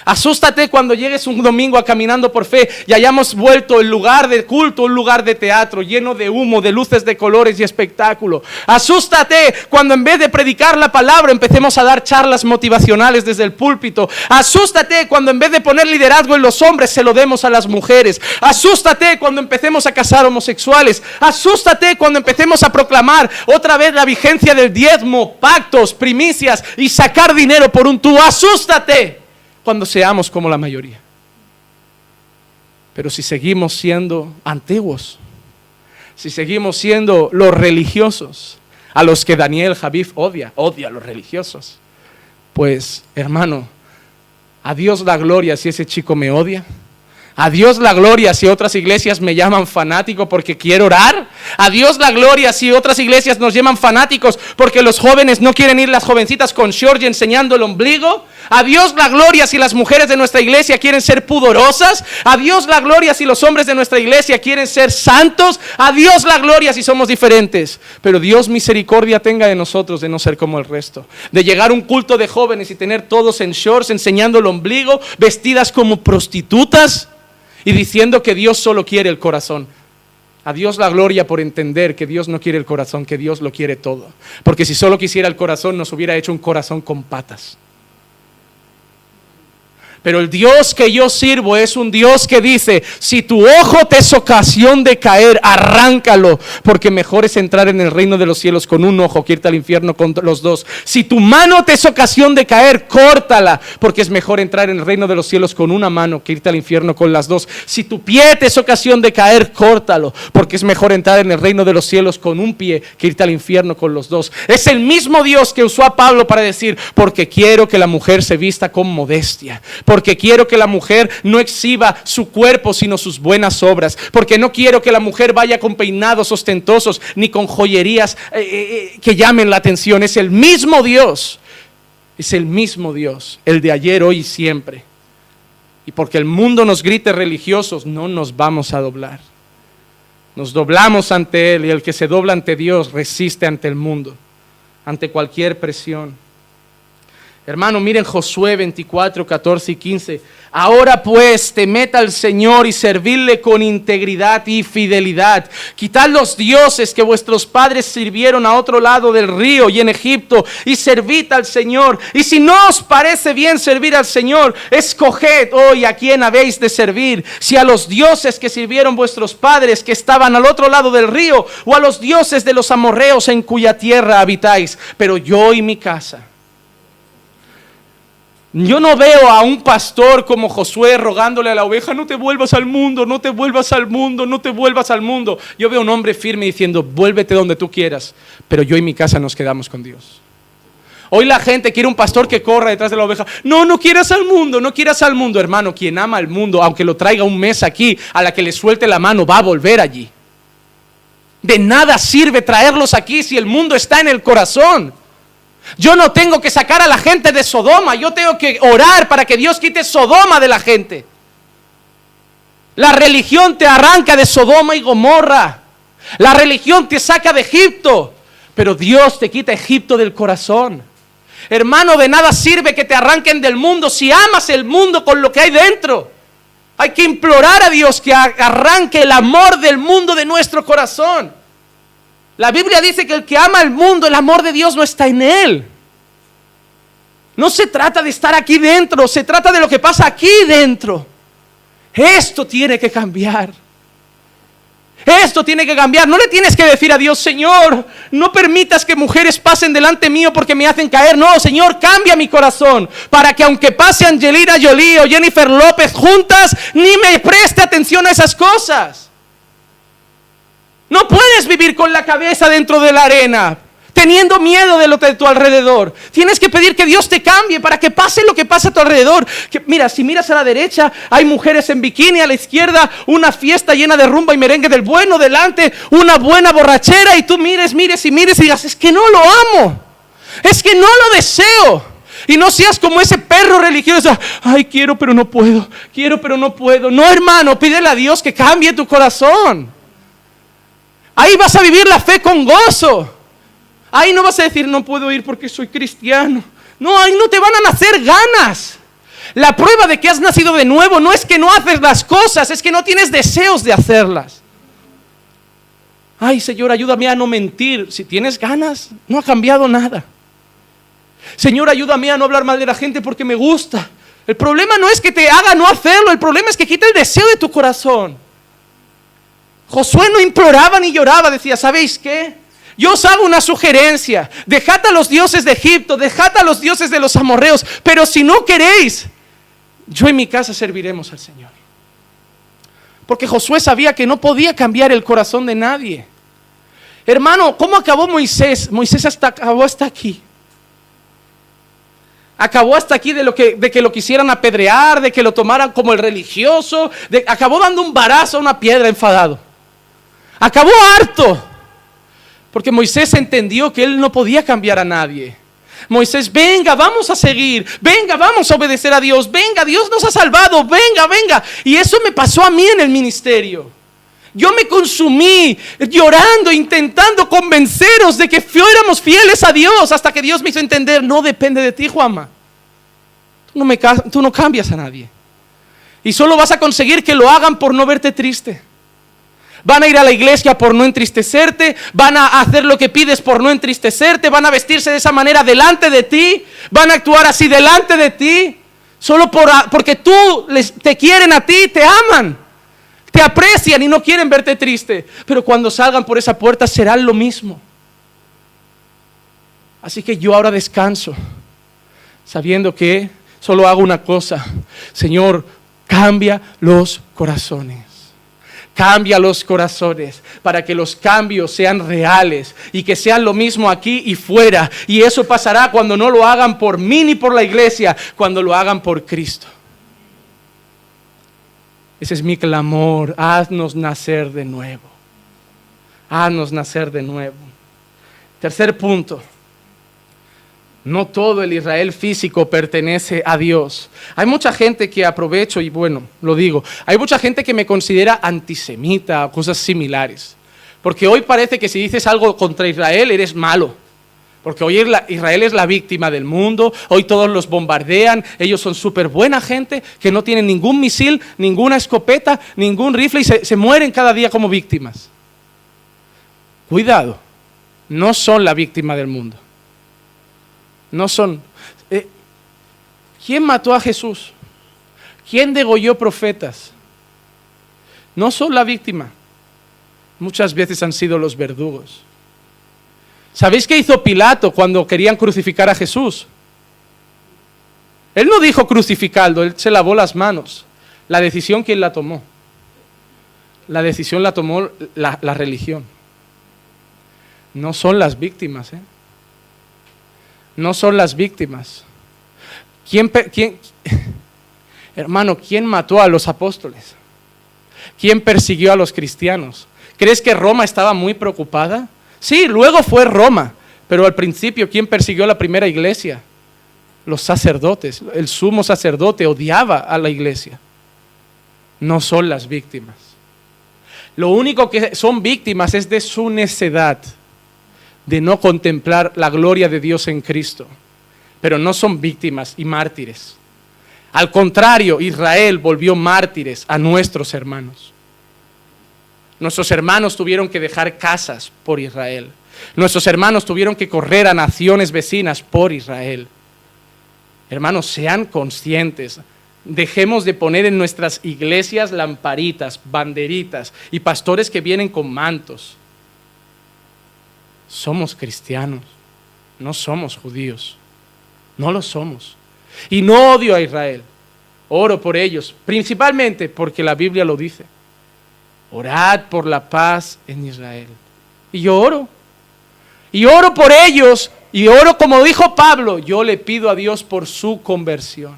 Asústate cuando llegues un domingo a caminando por fe y hayamos vuelto el lugar de culto, un lugar de teatro lleno de humo, de luces de colores y espectáculo. Asústate cuando en vez de predicar la palabra empecemos a dar charlas motivacionales desde el púlpito. Asústate cuando en vez de poner liderazgo en los hombres se lo demos a las mujeres. Asústate cuando empecemos a casar homosexuales. Asústate cuando empecemos a proclamar otra vez la vigencia del diezmo, pactos, primicias y sacar dinero por un tubo. Asústate cuando seamos como la mayoría. Pero si seguimos siendo antiguos, si seguimos siendo los religiosos, a los que Daniel Javif odia, odia a los religiosos, pues hermano, a Dios la gloria si ese chico me odia. A Dios la gloria si otras iglesias me llaman fanático porque quiero orar. A Dios la gloria si otras iglesias nos llaman fanáticos porque los jóvenes no quieren ir las jovencitas con short y enseñando el ombligo. A Dios la gloria si las mujeres de nuestra iglesia quieren ser pudorosas. A Dios la gloria si los hombres de nuestra iglesia quieren ser santos. A Dios la gloria si somos diferentes. Pero Dios misericordia tenga de nosotros de no ser como el resto. De llegar a un culto de jóvenes y tener todos en shorts enseñando el ombligo, vestidas como prostitutas y diciendo que Dios solo quiere el corazón. A Dios la gloria por entender que Dios no quiere el corazón, que Dios lo quiere todo. Porque si solo quisiera el corazón, nos hubiera hecho un corazón con patas. Pero el Dios que yo sirvo es un Dios que dice, si tu ojo te es ocasión de caer, arráncalo, porque mejor es entrar en el reino de los cielos con un ojo que irte al infierno con los dos. Si tu mano te es ocasión de caer, córtala, porque es mejor entrar en el reino de los cielos con una mano que irte al infierno con las dos. Si tu pie te es ocasión de caer, córtalo, porque es mejor entrar en el reino de los cielos con un pie que irte al infierno con los dos. Es el mismo Dios que usó a Pablo para decir, porque quiero que la mujer se vista con modestia quiero que la mujer no exhiba su cuerpo, sino sus buenas obras, porque no quiero que la mujer vaya con peinados ostentosos ni con joyerías eh, eh, eh, que llamen la atención. Es el mismo Dios, es el mismo Dios, el de ayer, hoy y siempre. Y porque el mundo nos grite religiosos, no nos vamos a doblar. Nos doblamos ante Él y el que se dobla ante Dios resiste ante el mundo, ante cualquier presión. Hermano, miren Josué 24, 14 y 15. Ahora pues temed al Señor y servirle con integridad y fidelidad. Quitad los dioses que vuestros padres sirvieron a otro lado del río y en Egipto y servid al Señor. Y si no os parece bien servir al Señor, escoged hoy a quién habéis de servir. Si a los dioses que sirvieron vuestros padres que estaban al otro lado del río o a los dioses de los amorreos en cuya tierra habitáis. Pero yo y mi casa yo no veo a un pastor como Josué rogándole a la oveja, no te vuelvas al mundo, no te vuelvas al mundo, no te vuelvas al mundo. Yo veo a un hombre firme diciendo, vuélvete donde tú quieras, pero yo y mi casa nos quedamos con Dios. Hoy la gente quiere un pastor que corra detrás de la oveja. No, no quieras al mundo, no quieras al mundo, hermano. Quien ama al mundo, aunque lo traiga un mes aquí, a la que le suelte la mano, va a volver allí. De nada sirve traerlos aquí si el mundo está en el corazón. Yo no tengo que sacar a la gente de Sodoma, yo tengo que orar para que Dios quite Sodoma de la gente. La religión te arranca de Sodoma y Gomorra. La religión te saca de Egipto, pero Dios te quita Egipto del corazón. Hermano, de nada sirve que te arranquen del mundo si amas el mundo con lo que hay dentro. Hay que implorar a Dios que arranque el amor del mundo de nuestro corazón. La Biblia dice que el que ama el mundo, el amor de Dios no está en él. No se trata de estar aquí dentro, se trata de lo que pasa aquí dentro. Esto tiene que cambiar. Esto tiene que cambiar. No le tienes que decir a Dios, Señor, no permitas que mujeres pasen delante mío porque me hacen caer. No, Señor, cambia mi corazón para que aunque pase Angelina Jolie o Jennifer López juntas, ni me preste atención a esas cosas. No puedes vivir con la cabeza dentro de la arena teniendo miedo de lo de tu alrededor. Tienes que pedir que Dios te cambie para que pase lo que pasa a tu alrededor. Mira, si miras a la derecha, hay mujeres en bikini, a la izquierda una fiesta llena de rumba y merengue del bueno, delante una buena borrachera y tú mires, mires y mires y digas, es que no lo amo, es que no lo deseo. Y no seas como ese perro religioso, ay, quiero pero no puedo, quiero pero no puedo. No, hermano, pídele a Dios que cambie tu corazón. Ahí vas a vivir la fe con gozo. Ahí no vas a decir, no puedo ir porque soy cristiano. No, ahí no te van a nacer ganas. La prueba de que has nacido de nuevo no es que no haces las cosas, es que no tienes deseos de hacerlas. Ay, Señor, ayúdame a no mentir. Si tienes ganas, no ha cambiado nada. Señor, ayúdame a no hablar mal de la gente porque me gusta. El problema no es que te haga no hacerlo, el problema es que quita el deseo de tu corazón. Josué no imploraba ni lloraba, decía, ¿sabéis qué? Yo os hago una sugerencia. Dejad a los dioses de Egipto, dejad a los dioses de los amorreos, pero si no queréis, yo en mi casa serviremos al Señor. Porque Josué sabía que no podía cambiar el corazón de nadie. Hermano, ¿cómo acabó Moisés? Moisés hasta acabó hasta aquí. Acabó hasta aquí de, lo que, de que lo quisieran apedrear, de que lo tomaran como el religioso. acabó dando un barazo a una piedra enfadado. Acabó harto. Porque Moisés entendió que él no podía cambiar a nadie. Moisés, venga, vamos a seguir, venga, vamos a obedecer a Dios, venga, Dios nos ha salvado, venga, venga. Y eso me pasó a mí en el ministerio. Yo me consumí llorando, intentando convenceros de que fuéramos fieles a Dios hasta que Dios me hizo entender, no depende de ti, Juanma. Tú no, me, tú no cambias a nadie. Y solo vas a conseguir que lo hagan por no verte triste. Van a ir a la iglesia por no entristecerte, van a hacer lo que pides por no entristecerte, van a vestirse de esa manera delante de ti, van a actuar así delante de ti, solo por, porque tú les, te quieren a ti, te aman, te aprecian y no quieren verte triste. Pero cuando salgan por esa puerta será lo mismo. Así que yo ahora descanso, sabiendo que solo hago una cosa, Señor, cambia los corazones. Cambia los corazones para que los cambios sean reales y que sean lo mismo aquí y fuera. Y eso pasará cuando no lo hagan por mí ni por la iglesia, cuando lo hagan por Cristo. Ese es mi clamor. Haznos nacer de nuevo. Haznos nacer de nuevo. Tercer punto. No todo el Israel físico pertenece a Dios. Hay mucha gente que aprovecho y bueno, lo digo, hay mucha gente que me considera antisemita o cosas similares. Porque hoy parece que si dices algo contra Israel eres malo. Porque hoy Israel es la víctima del mundo, hoy todos los bombardean, ellos son súper buena gente que no tienen ningún misil, ninguna escopeta, ningún rifle y se, se mueren cada día como víctimas. Cuidado, no son la víctima del mundo no son. Eh, ¿Quién mató a Jesús? ¿Quién degolló profetas? No son la víctima. Muchas veces han sido los verdugos. ¿Sabéis qué hizo Pilato cuando querían crucificar a Jesús? Él no dijo crucificado, él se lavó las manos. La decisión, ¿quién la tomó? La decisión la tomó la, la religión. No son las víctimas, ¿eh? No son las víctimas. ¿Quién, quién, [LAUGHS] hermano, ¿quién mató a los apóstoles? ¿Quién persiguió a los cristianos? ¿Crees que Roma estaba muy preocupada? Sí, luego fue Roma, pero al principio, ¿quién persiguió la primera iglesia? Los sacerdotes. El sumo sacerdote odiaba a la iglesia. No son las víctimas. Lo único que son víctimas es de su necedad de no contemplar la gloria de Dios en Cristo, pero no son víctimas y mártires. Al contrario, Israel volvió mártires a nuestros hermanos. Nuestros hermanos tuvieron que dejar casas por Israel. Nuestros hermanos tuvieron que correr a naciones vecinas por Israel. Hermanos, sean conscientes. dejemos de poner en nuestras iglesias lamparitas, banderitas y pastores que vienen con mantos. Somos cristianos, no somos judíos, no lo somos. Y no odio a Israel, oro por ellos, principalmente porque la Biblia lo dice. Orad por la paz en Israel. Y yo oro. Y oro por ellos. Y oro como dijo Pablo. Yo le pido a Dios por su conversión.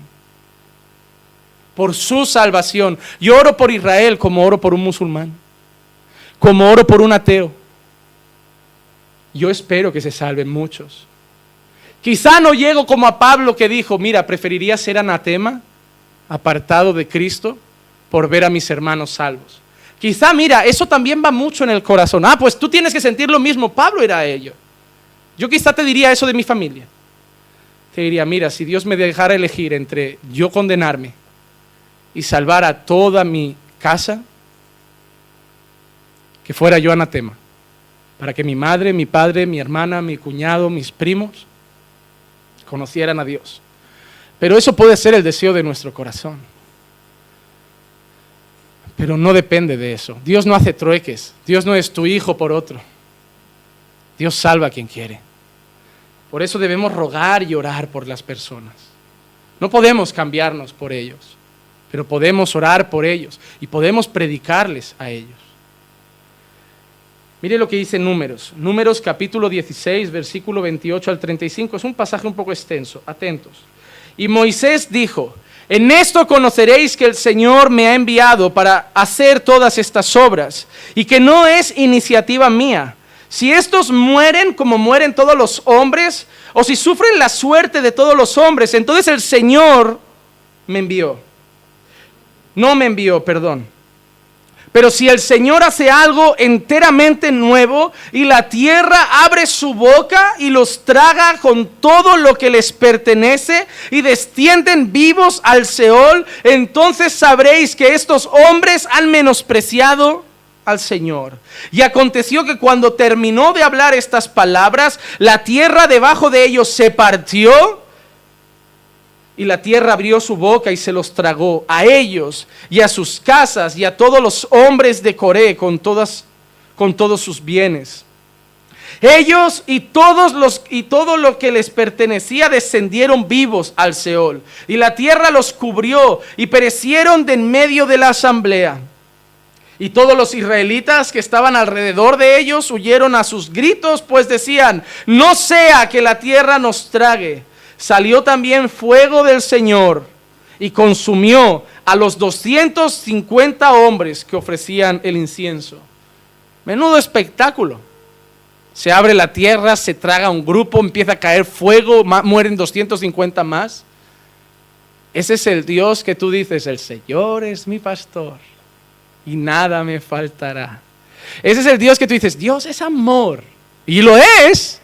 Por su salvación. Yo oro por Israel como oro por un musulmán. Como oro por un ateo. Yo espero que se salven muchos. Quizá no llego como a Pablo que dijo, mira, preferiría ser anatema, apartado de Cristo, por ver a mis hermanos salvos. Quizá, mira, eso también va mucho en el corazón. Ah, pues tú tienes que sentir lo mismo. Pablo era ello. Yo quizá te diría eso de mi familia. Te diría, mira, si Dios me dejara elegir entre yo condenarme y salvar a toda mi casa, que fuera yo anatema, para que mi madre, mi padre, mi hermana, mi cuñado, mis primos conocieran a Dios. Pero eso puede ser el deseo de nuestro corazón. Pero no depende de eso. Dios no hace trueques. Dios no es tu hijo por otro. Dios salva a quien quiere. Por eso debemos rogar y orar por las personas. No podemos cambiarnos por ellos, pero podemos orar por ellos y podemos predicarles a ellos. Mire lo que dice Números. Números capítulo 16, versículo 28 al 35. Es un pasaje un poco extenso. Atentos. Y Moisés dijo, en esto conoceréis que el Señor me ha enviado para hacer todas estas obras y que no es iniciativa mía. Si estos mueren como mueren todos los hombres, o si sufren la suerte de todos los hombres, entonces el Señor me envió. No me envió, perdón. Pero si el Señor hace algo enteramente nuevo y la tierra abre su boca y los traga con todo lo que les pertenece y descienden vivos al Seol, entonces sabréis que estos hombres han menospreciado al Señor. Y aconteció que cuando terminó de hablar estas palabras, la tierra debajo de ellos se partió y la tierra abrió su boca y se los tragó a ellos y a sus casas y a todos los hombres de Coré con, todas, con todos sus bienes. Ellos y todos los y todo lo que les pertenecía descendieron vivos al Seol y la tierra los cubrió y perecieron de en medio de la asamblea. Y todos los israelitas que estaban alrededor de ellos huyeron a sus gritos, pues decían, no sea que la tierra nos trague salió también fuego del Señor y consumió a los 250 hombres que ofrecían el incienso. Menudo espectáculo. Se abre la tierra, se traga un grupo, empieza a caer fuego, mueren 250 más. Ese es el Dios que tú dices, el Señor es mi pastor y nada me faltará. Ese es el Dios que tú dices, Dios es amor. Y lo es.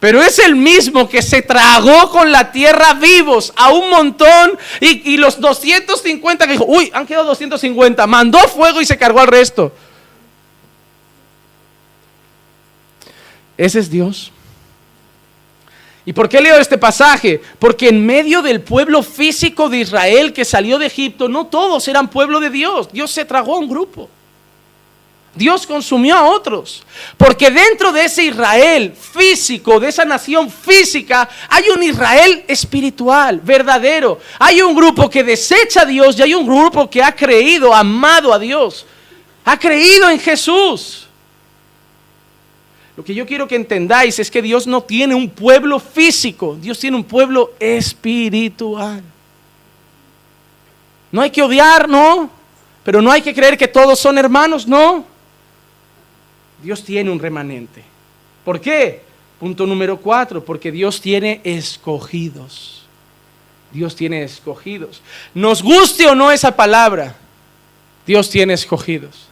Pero es el mismo que se tragó con la tierra vivos a un montón y, los 250 que dijo, uy, han quedado 250, mandó fuego y se cargó al resto. Ese es Dios. ¿Y por qué leo este pasaje? Porque en medio del pueblo físico de Israel que salió de Egipto, no todos eran pueblo de Dios. Dios se tragó a un grupo. Dios consumió a otros. Porque dentro de ese Israel físico, de esa nación física, hay un Israel espiritual, verdadero. Hay un grupo que desecha a Dios y hay un grupo que ha creído, amado a Dios. Ha creído en Jesús. Lo que yo quiero que entendáis es que Dios no tiene un pueblo físico, Dios tiene un pueblo espiritual. No hay que odiar, no, pero no hay que creer que todos son hermanos, no. Dios tiene un remanente. ¿Por qué? Punto número cuatro, porque Dios tiene escogidos. Dios tiene escogidos. Nos guste o no esa palabra, Dios tiene escogidos.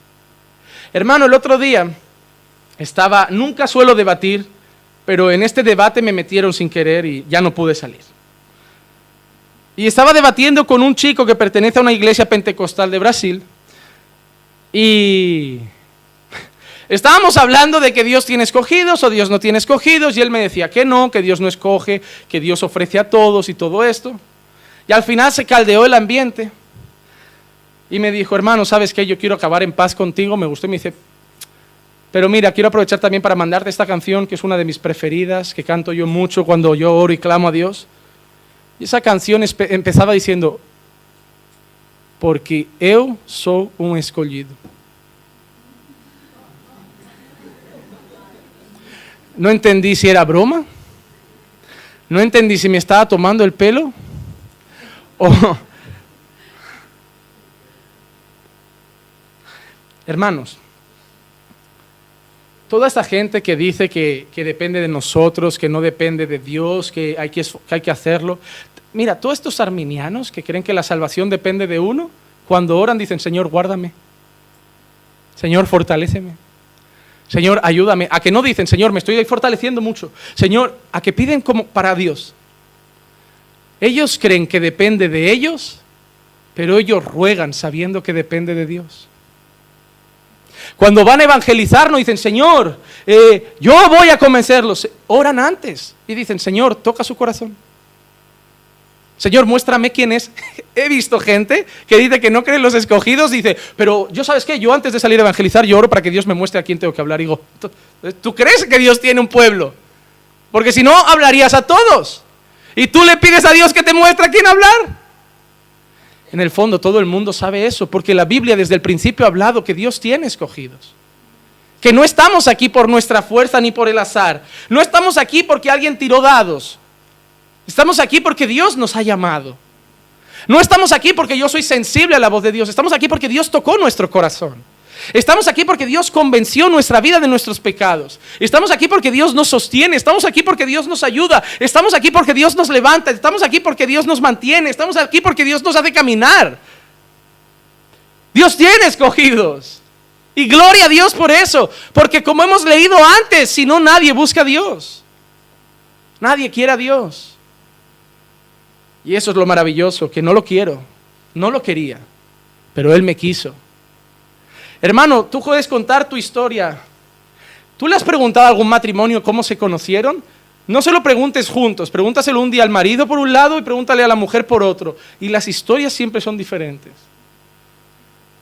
Hermano, el otro día estaba, nunca suelo debatir, pero en este debate me metieron sin querer y ya no pude salir. Y estaba debatiendo con un chico que pertenece a una iglesia pentecostal de Brasil y Estábamos hablando de que Dios tiene escogidos o Dios no tiene escogidos y él me decía que no, que Dios no escoge, que Dios ofrece a todos y todo esto. Y al final se caldeó el ambiente. Y me dijo, hermano, ¿sabes qué? Yo quiero acabar en paz contigo. Me gustó y me dice, pero mira, quiero aprovechar también para mandarte esta canción, que es una de mis preferidas, que canto yo mucho cuando yo oro y clamo a Dios. Y esa canción empezaba diciendo, porque yo soy un escogido. No entendí si era broma. No entendí si me estaba tomando el pelo. O... [LAUGHS] Hermanos, toda esta gente que dice que, depende de nosotros, que no depende de Dios, que hay que, que hay que hacerlo. Mira, todos estos arminianos que creen que la salvación depende de uno, cuando oran dicen, Señor, guárdame. Señor, fortaléceme. Señor, ayúdame. A que no dicen, Señor, me estoy fortaleciendo mucho. Señor, a que piden como para Dios. Ellos creen que depende de ellos, pero ellos ruegan sabiendo que depende de Dios. Cuando van a evangelizar, no dicen, Señor, eh, yo voy a convencerlos. Oran antes y dicen, Señor, toca su corazón. Señor, muéstrame quién es. [LAUGHS] He visto gente que dice que no creen los escogidos, dice, pero yo sabes qué, yo antes de salir a evangelizar, yo oro para que Dios me muestre a quién tengo que hablar. Y digo, ¿tú crees que Dios tiene un pueblo? Porque si no, hablarías a todos. Y tú le pides a Dios que te muestre a quién hablar. En el fondo todo el mundo sabe eso, porque la Biblia desde el principio ha hablado que Dios tiene escogidos. Que no estamos aquí por nuestra fuerza ni por el azar. No estamos aquí porque alguien tiró dados. Estamos aquí porque Dios nos ha llamado. No estamos aquí porque yo soy sensible a la voz de Dios. Estamos aquí porque Dios tocó nuestro corazón. Estamos aquí porque Dios convenció nuestra vida de nuestros pecados. Estamos aquí porque Dios nos sostiene. Estamos aquí porque Dios nos ayuda. Estamos aquí porque Dios nos levanta. Estamos aquí porque Dios nos mantiene. Estamos aquí porque Dios nos hace caminar. Dios tiene escogidos. Y gloria a Dios por eso. Porque como hemos leído antes, si no nadie busca a Dios. Nadie quiere a Dios. Y eso es lo maravilloso, que no lo quiero. No lo quería. Pero Él me quiso. Hermano, tú puedes contar tu historia. ¿Tú le has preguntado a algún matrimonio cómo se conocieron? No se lo preguntes juntos, pregúntaselo un día al marido por un lado y pregúntale a la mujer por otro. Y las historias siempre son diferentes.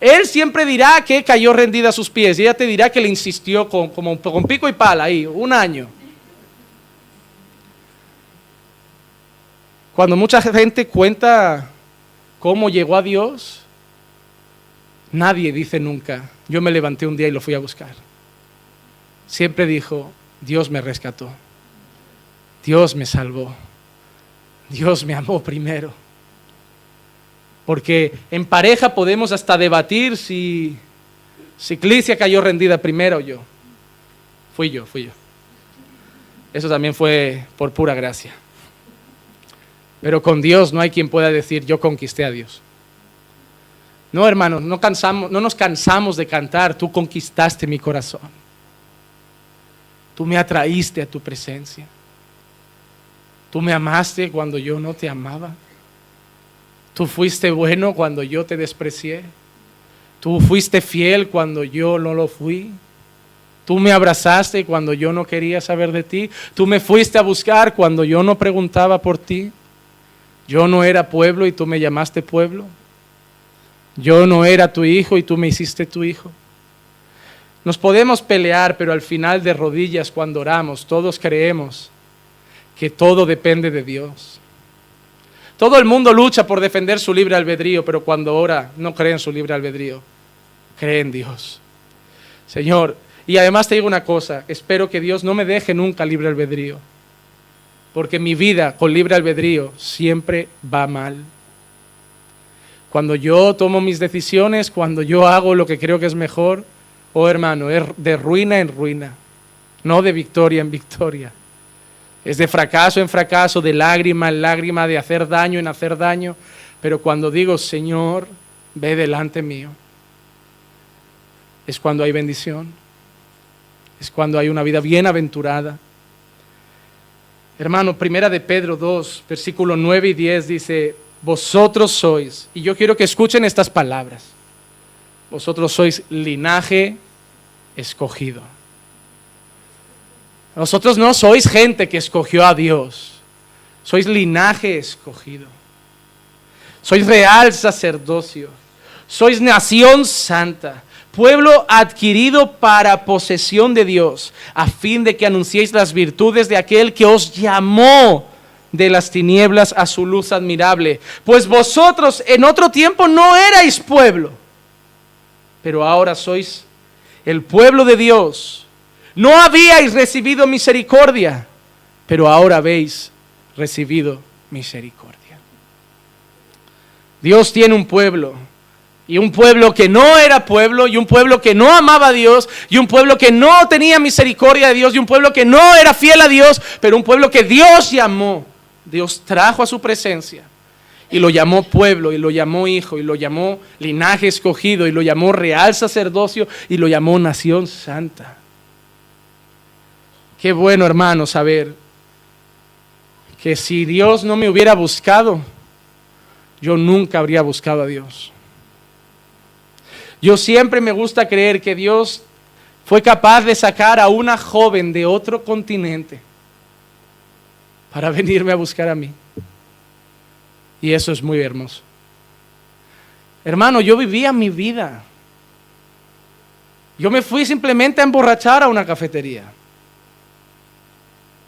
Él siempre dirá que cayó rendida a sus pies y ella te dirá que le insistió con, con pico y pala ahí, un año. Cuando mucha gente cuenta cómo llegó a Dios, Nadie dice nunca, yo me levanté un día y lo fui a buscar. Siempre dijo, Dios me rescató, Dios me salvó, Dios me amó primero. Porque en pareja podemos hasta debatir si, si cayó rendida primero o yo. Fui yo, fui yo. Eso también fue por pura gracia. Pero con Dios no hay quien pueda decir, yo conquisté a Dios. No, hermanos, no, no nos cansamos de cantar, tú conquistaste mi corazón. Tú me atraíste a tu presencia. Tú me amaste cuando yo no te amaba. Tú fuiste bueno cuando yo te desprecié. Tú fuiste fiel cuando yo no lo fui. Tú me abrazaste cuando yo no quería saber de ti. Tú me fuiste a buscar cuando yo no preguntaba por ti. Yo no era pueblo y tú me llamaste pueblo. Yo no era tu hijo y tú me hiciste tu hijo. Nos podemos pelear, pero al final de rodillas cuando oramos, todos creemos que todo depende de Dios. Todo el mundo lucha por defender su libre albedrío, pero cuando ora no cree en su libre albedrío, cree en Dios. Señor, y además te digo una cosa, espero que Dios no me deje nunca libre albedrío, porque mi vida con libre albedrío siempre va mal. Cuando yo tomo mis decisiones, cuando yo hago lo que creo que es mejor, oh hermano, es de ruina en ruina, no de victoria en victoria. Es de fracaso en fracaso, de lágrima en lágrima, de hacer daño en hacer daño. Pero cuando digo, Señor, ve delante mío, es cuando hay bendición, es cuando hay una vida bienaventurada. Hermano, primera de Pedro 2, versículo 9 y 10 dice, vosotros sois, y yo quiero que escuchen estas palabras, vosotros sois linaje escogido. Vosotros no sois gente que escogió a Dios, sois linaje escogido. sois real sacerdocio, sois nación santa, pueblo adquirido para posesión de Dios, a fin de que anunciéis las virtudes de aquel que os llamó de las tinieblas a su luz admirable. Pues vosotros en otro tiempo no erais pueblo, pero ahora sois el pueblo de Dios. No habíais recibido misericordia, pero ahora habéis recibido misericordia. Dios tiene un pueblo. Y un pueblo que no era pueblo, y un pueblo que no amaba a Dios, y un pueblo que no tenía misericordia de Dios, y un pueblo que no era fiel a Dios, pero un pueblo que Dios llamó. Dios trajo a su presencia y lo llamó pueblo, y lo llamó hijo, y lo llamó linaje escogido, y lo llamó real sacerdocio, y lo llamó nación santa. Qué bueno, hermano, saber que si Dios no me hubiera buscado, yo nunca habría buscado a Dios. Yo siempre me gusta creer que Dios fue capaz de sacar a una joven de otro continente para venirme a buscar a mí. Y eso es muy hermoso. Hermano, yo vivía mi vida. Yo me fui simplemente a emborrachar a una cafetería.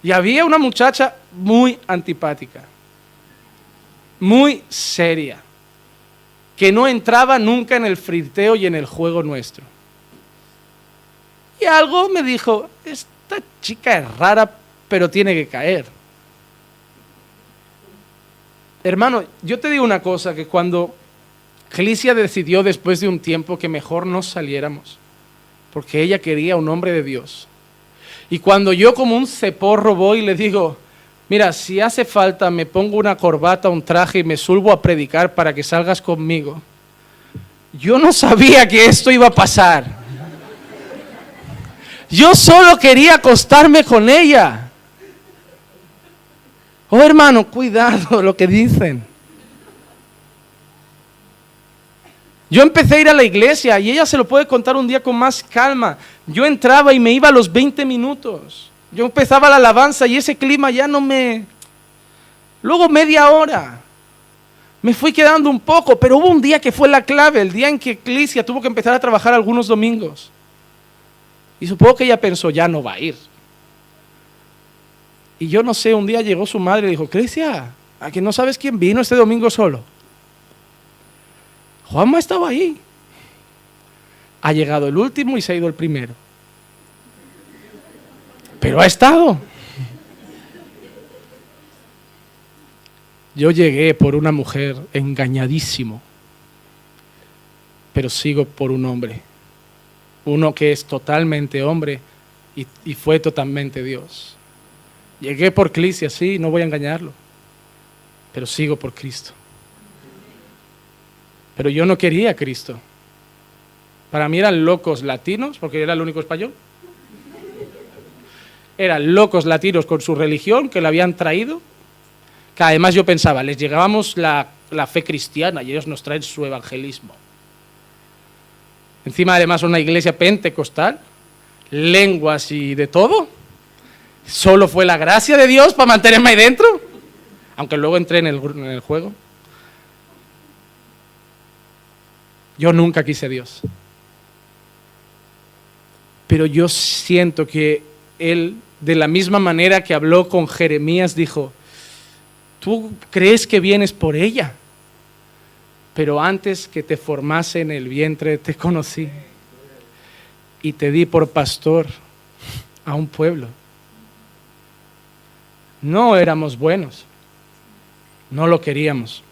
Y había una muchacha muy antipática muy seria, que no entraba nunca en el friteo y en el juego nuestro. Y algo me dijo, esta chica es rara, pero tiene que caer. Hermano, yo te digo una cosa, que cuando Clicia decidió después de un tiempo que mejor no saliéramos, porque ella quería un hombre de Dios. Y cuando yo como un ceporro voy y le digo, Mira, si hace falta, me pongo una corbata, un traje y me subo a predicar para que salgas conmigo. Yo no sabía que esto iba a pasar. Yo solo quería acostarme con ella. Oh hermano, cuidado lo que dicen. Yo empecé a ir a la iglesia y ella se lo puede contar un día con más calma. Yo entraba y me iba a los 20 minutos. Yo empezaba la alabanza y ese clima ya no me... Luego media hora. Me fui quedando un poco, pero hubo un día que fue la clave, el día en que Eclesia tuvo que empezar a trabajar algunos domingos. Y supongo que ella pensó, ya no va a ir. Y yo no sé, un día llegó su madre y dijo, Eclesia, ¿a que no sabes quién vino este domingo solo? Juanma estaba ahí. Ha llegado el último y se ha ido el primero pero ha estado. Yo llegué por una mujer engañadísimo, pero sigo por un hombre, uno que es totalmente hombre y, fue totalmente Dios. Llegué por Cristo, sí, no voy a engañarlo, pero sigo por Cristo. Pero yo no quería a Cristo. Para mí eran locos latinos, porque era el único español eran locos latinos con su religión que le habían traído, que además yo pensaba, les llegábamos la, la fe cristiana y ellos nos traen su evangelismo. Encima además una iglesia pentecostal, lenguas y de todo. Solo fue la gracia de Dios para mantenerme ahí dentro, aunque luego entré en el, en el juego. Yo nunca quise a Dios. Pero yo siento que Él de la misma manera que habló con Jeremías, dijo, tú crees que vienes por ella, pero antes que te formase en el vientre te conocí y te di por pastor a un pueblo. No éramos buenos, no lo queríamos,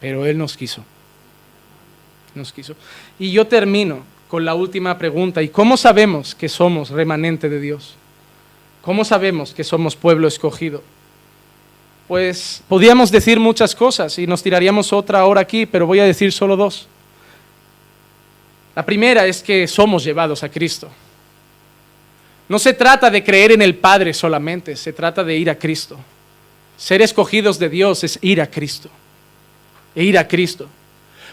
pero Él nos quiso. Nos quiso. Y yo termino con la última pregunta. ¿Y cómo sabemos que somos remanente de Dios? ¿Cómo sabemos que somos pueblo escogido? Pues podríamos decir muchas cosas y nos tiraríamos otra hora aquí, pero voy a decir solo dos. La primera es que somos llevados a Cristo. No se trata de creer en el Padre solamente, se trata de ir a Cristo. Ser escogidos de Dios es ir a Cristo. E ir a Cristo.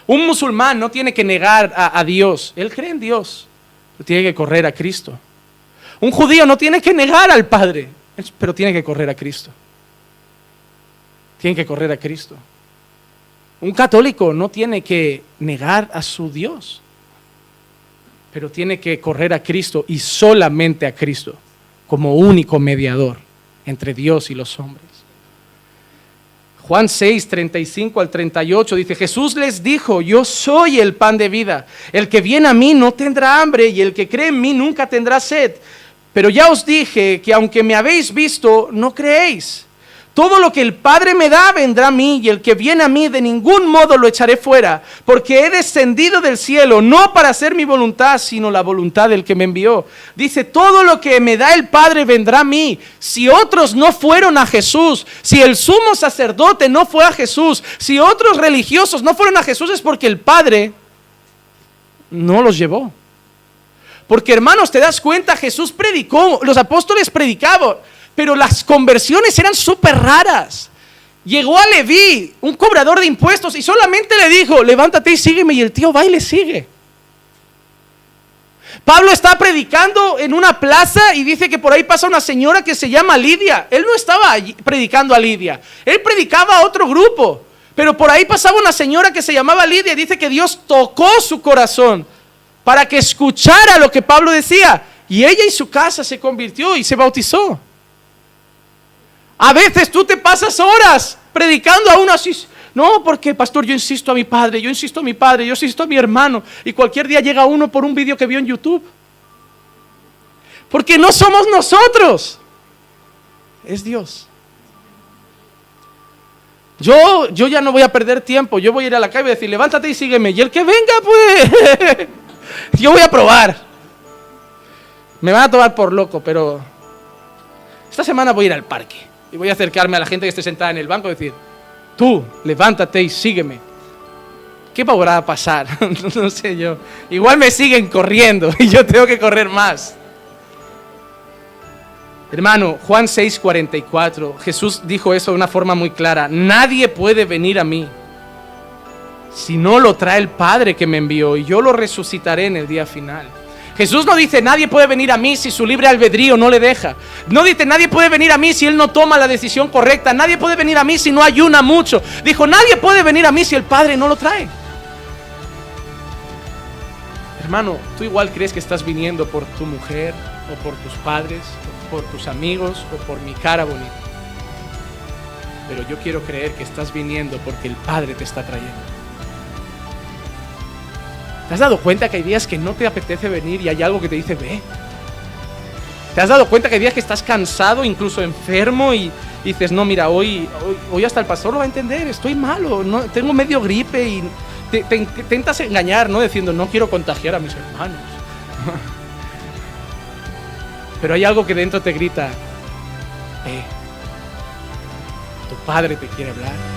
Un musulmán no tiene que negar a, a Dios, él cree en Dios, pero tiene que correr a Cristo. Un judío no tiene que negar al Padre, pero tiene que correr a Cristo. Tiene que correr a Cristo. Un católico no tiene que negar a su Dios, pero tiene que correr a Cristo y solamente a Cristo como único mediador entre Dios y los hombres. Juan 6, 35 al 38 dice, Jesús les dijo, yo soy el pan de vida. El que viene a mí no tendrá hambre y el que cree en mí nunca tendrá sed. Pero ya os dije que aunque me habéis visto, no creéis. Todo lo que el Padre me da vendrá a mí y el que viene a mí de ningún modo lo echaré fuera, porque he descendido del cielo no para hacer mi voluntad, sino la voluntad del que me envió. Dice, todo lo que me da el Padre vendrá a mí. Si otros no fueron a Jesús, si el sumo sacerdote no fue a Jesús, si otros religiosos no fueron a Jesús es porque el Padre no los llevó. Porque hermanos, te das cuenta, Jesús predicó, los apóstoles predicaban pero las conversiones eran súper raras. Llegó a Leví, un cobrador de impuestos, y solamente le dijo, levántate y sígueme, y el tío va y le sigue. Pablo está predicando en una plaza y dice que por ahí pasa una señora que se llama Lidia. Él no estaba predicando a Lidia, él predicaba a otro grupo. Pero por ahí pasaba una señora que se llamaba Lidia y dice que Dios tocó su corazón para que escuchara lo que Pablo decía. Y ella y su casa se convirtió y se bautizó. A veces tú te pasas horas predicando a uno así. No, porque pastor, yo insisto a mi padre, yo insisto a mi padre, yo insisto a mi hermano. Y cualquier día llega uno por un vídeo que vio en YouTube. Porque no somos nosotros. Es Dios. Yo, yo ya no voy a perder tiempo. Yo voy a ir a la calle y decir, levántate y sígueme. Y el que venga, pues, [LAUGHS] yo voy a probar. Me van a tomar por loco, pero esta semana voy a ir al parque. Y voy a acercarme a la gente que esté sentada en el banco y decir, tú, levántate y sígueme. ¿Qué va a pasar? [LAUGHS] no sé yo. Igual me siguen corriendo [LAUGHS] y yo tengo que correr más. Hermano, Juan 6:44, Jesús dijo eso de una forma muy clara. Nadie puede venir a mí si no lo trae el Padre que me envió y yo lo resucitaré en el día final. Jesús no dice nadie puede venir a mí si su libre albedrío no le deja. No dice nadie puede venir a mí si él no toma la decisión correcta. Nadie puede venir a mí si no ayuna mucho. Dijo nadie puede venir a mí si el Padre no lo trae. Hermano, tú igual crees que estás viniendo por tu mujer o por tus padres o por tus amigos o por mi cara bonita. Pero yo quiero creer que estás viniendo porque el Padre te está trayendo. ¿Te has dado cuenta que hay días que no te apetece venir y hay algo que te dice ve? ¿Te has dado cuenta que hay días que estás cansado, incluso enfermo y, dices, no, mira, hoy, hoy, hasta el pastor lo va a entender, estoy malo, no, tengo medio gripe y te, te, intentas engañar, ¿no? Diciendo, no quiero contagiar a mis hermanos. [LAUGHS] Pero hay algo que dentro te grita, ve, tu padre te quiere hablar.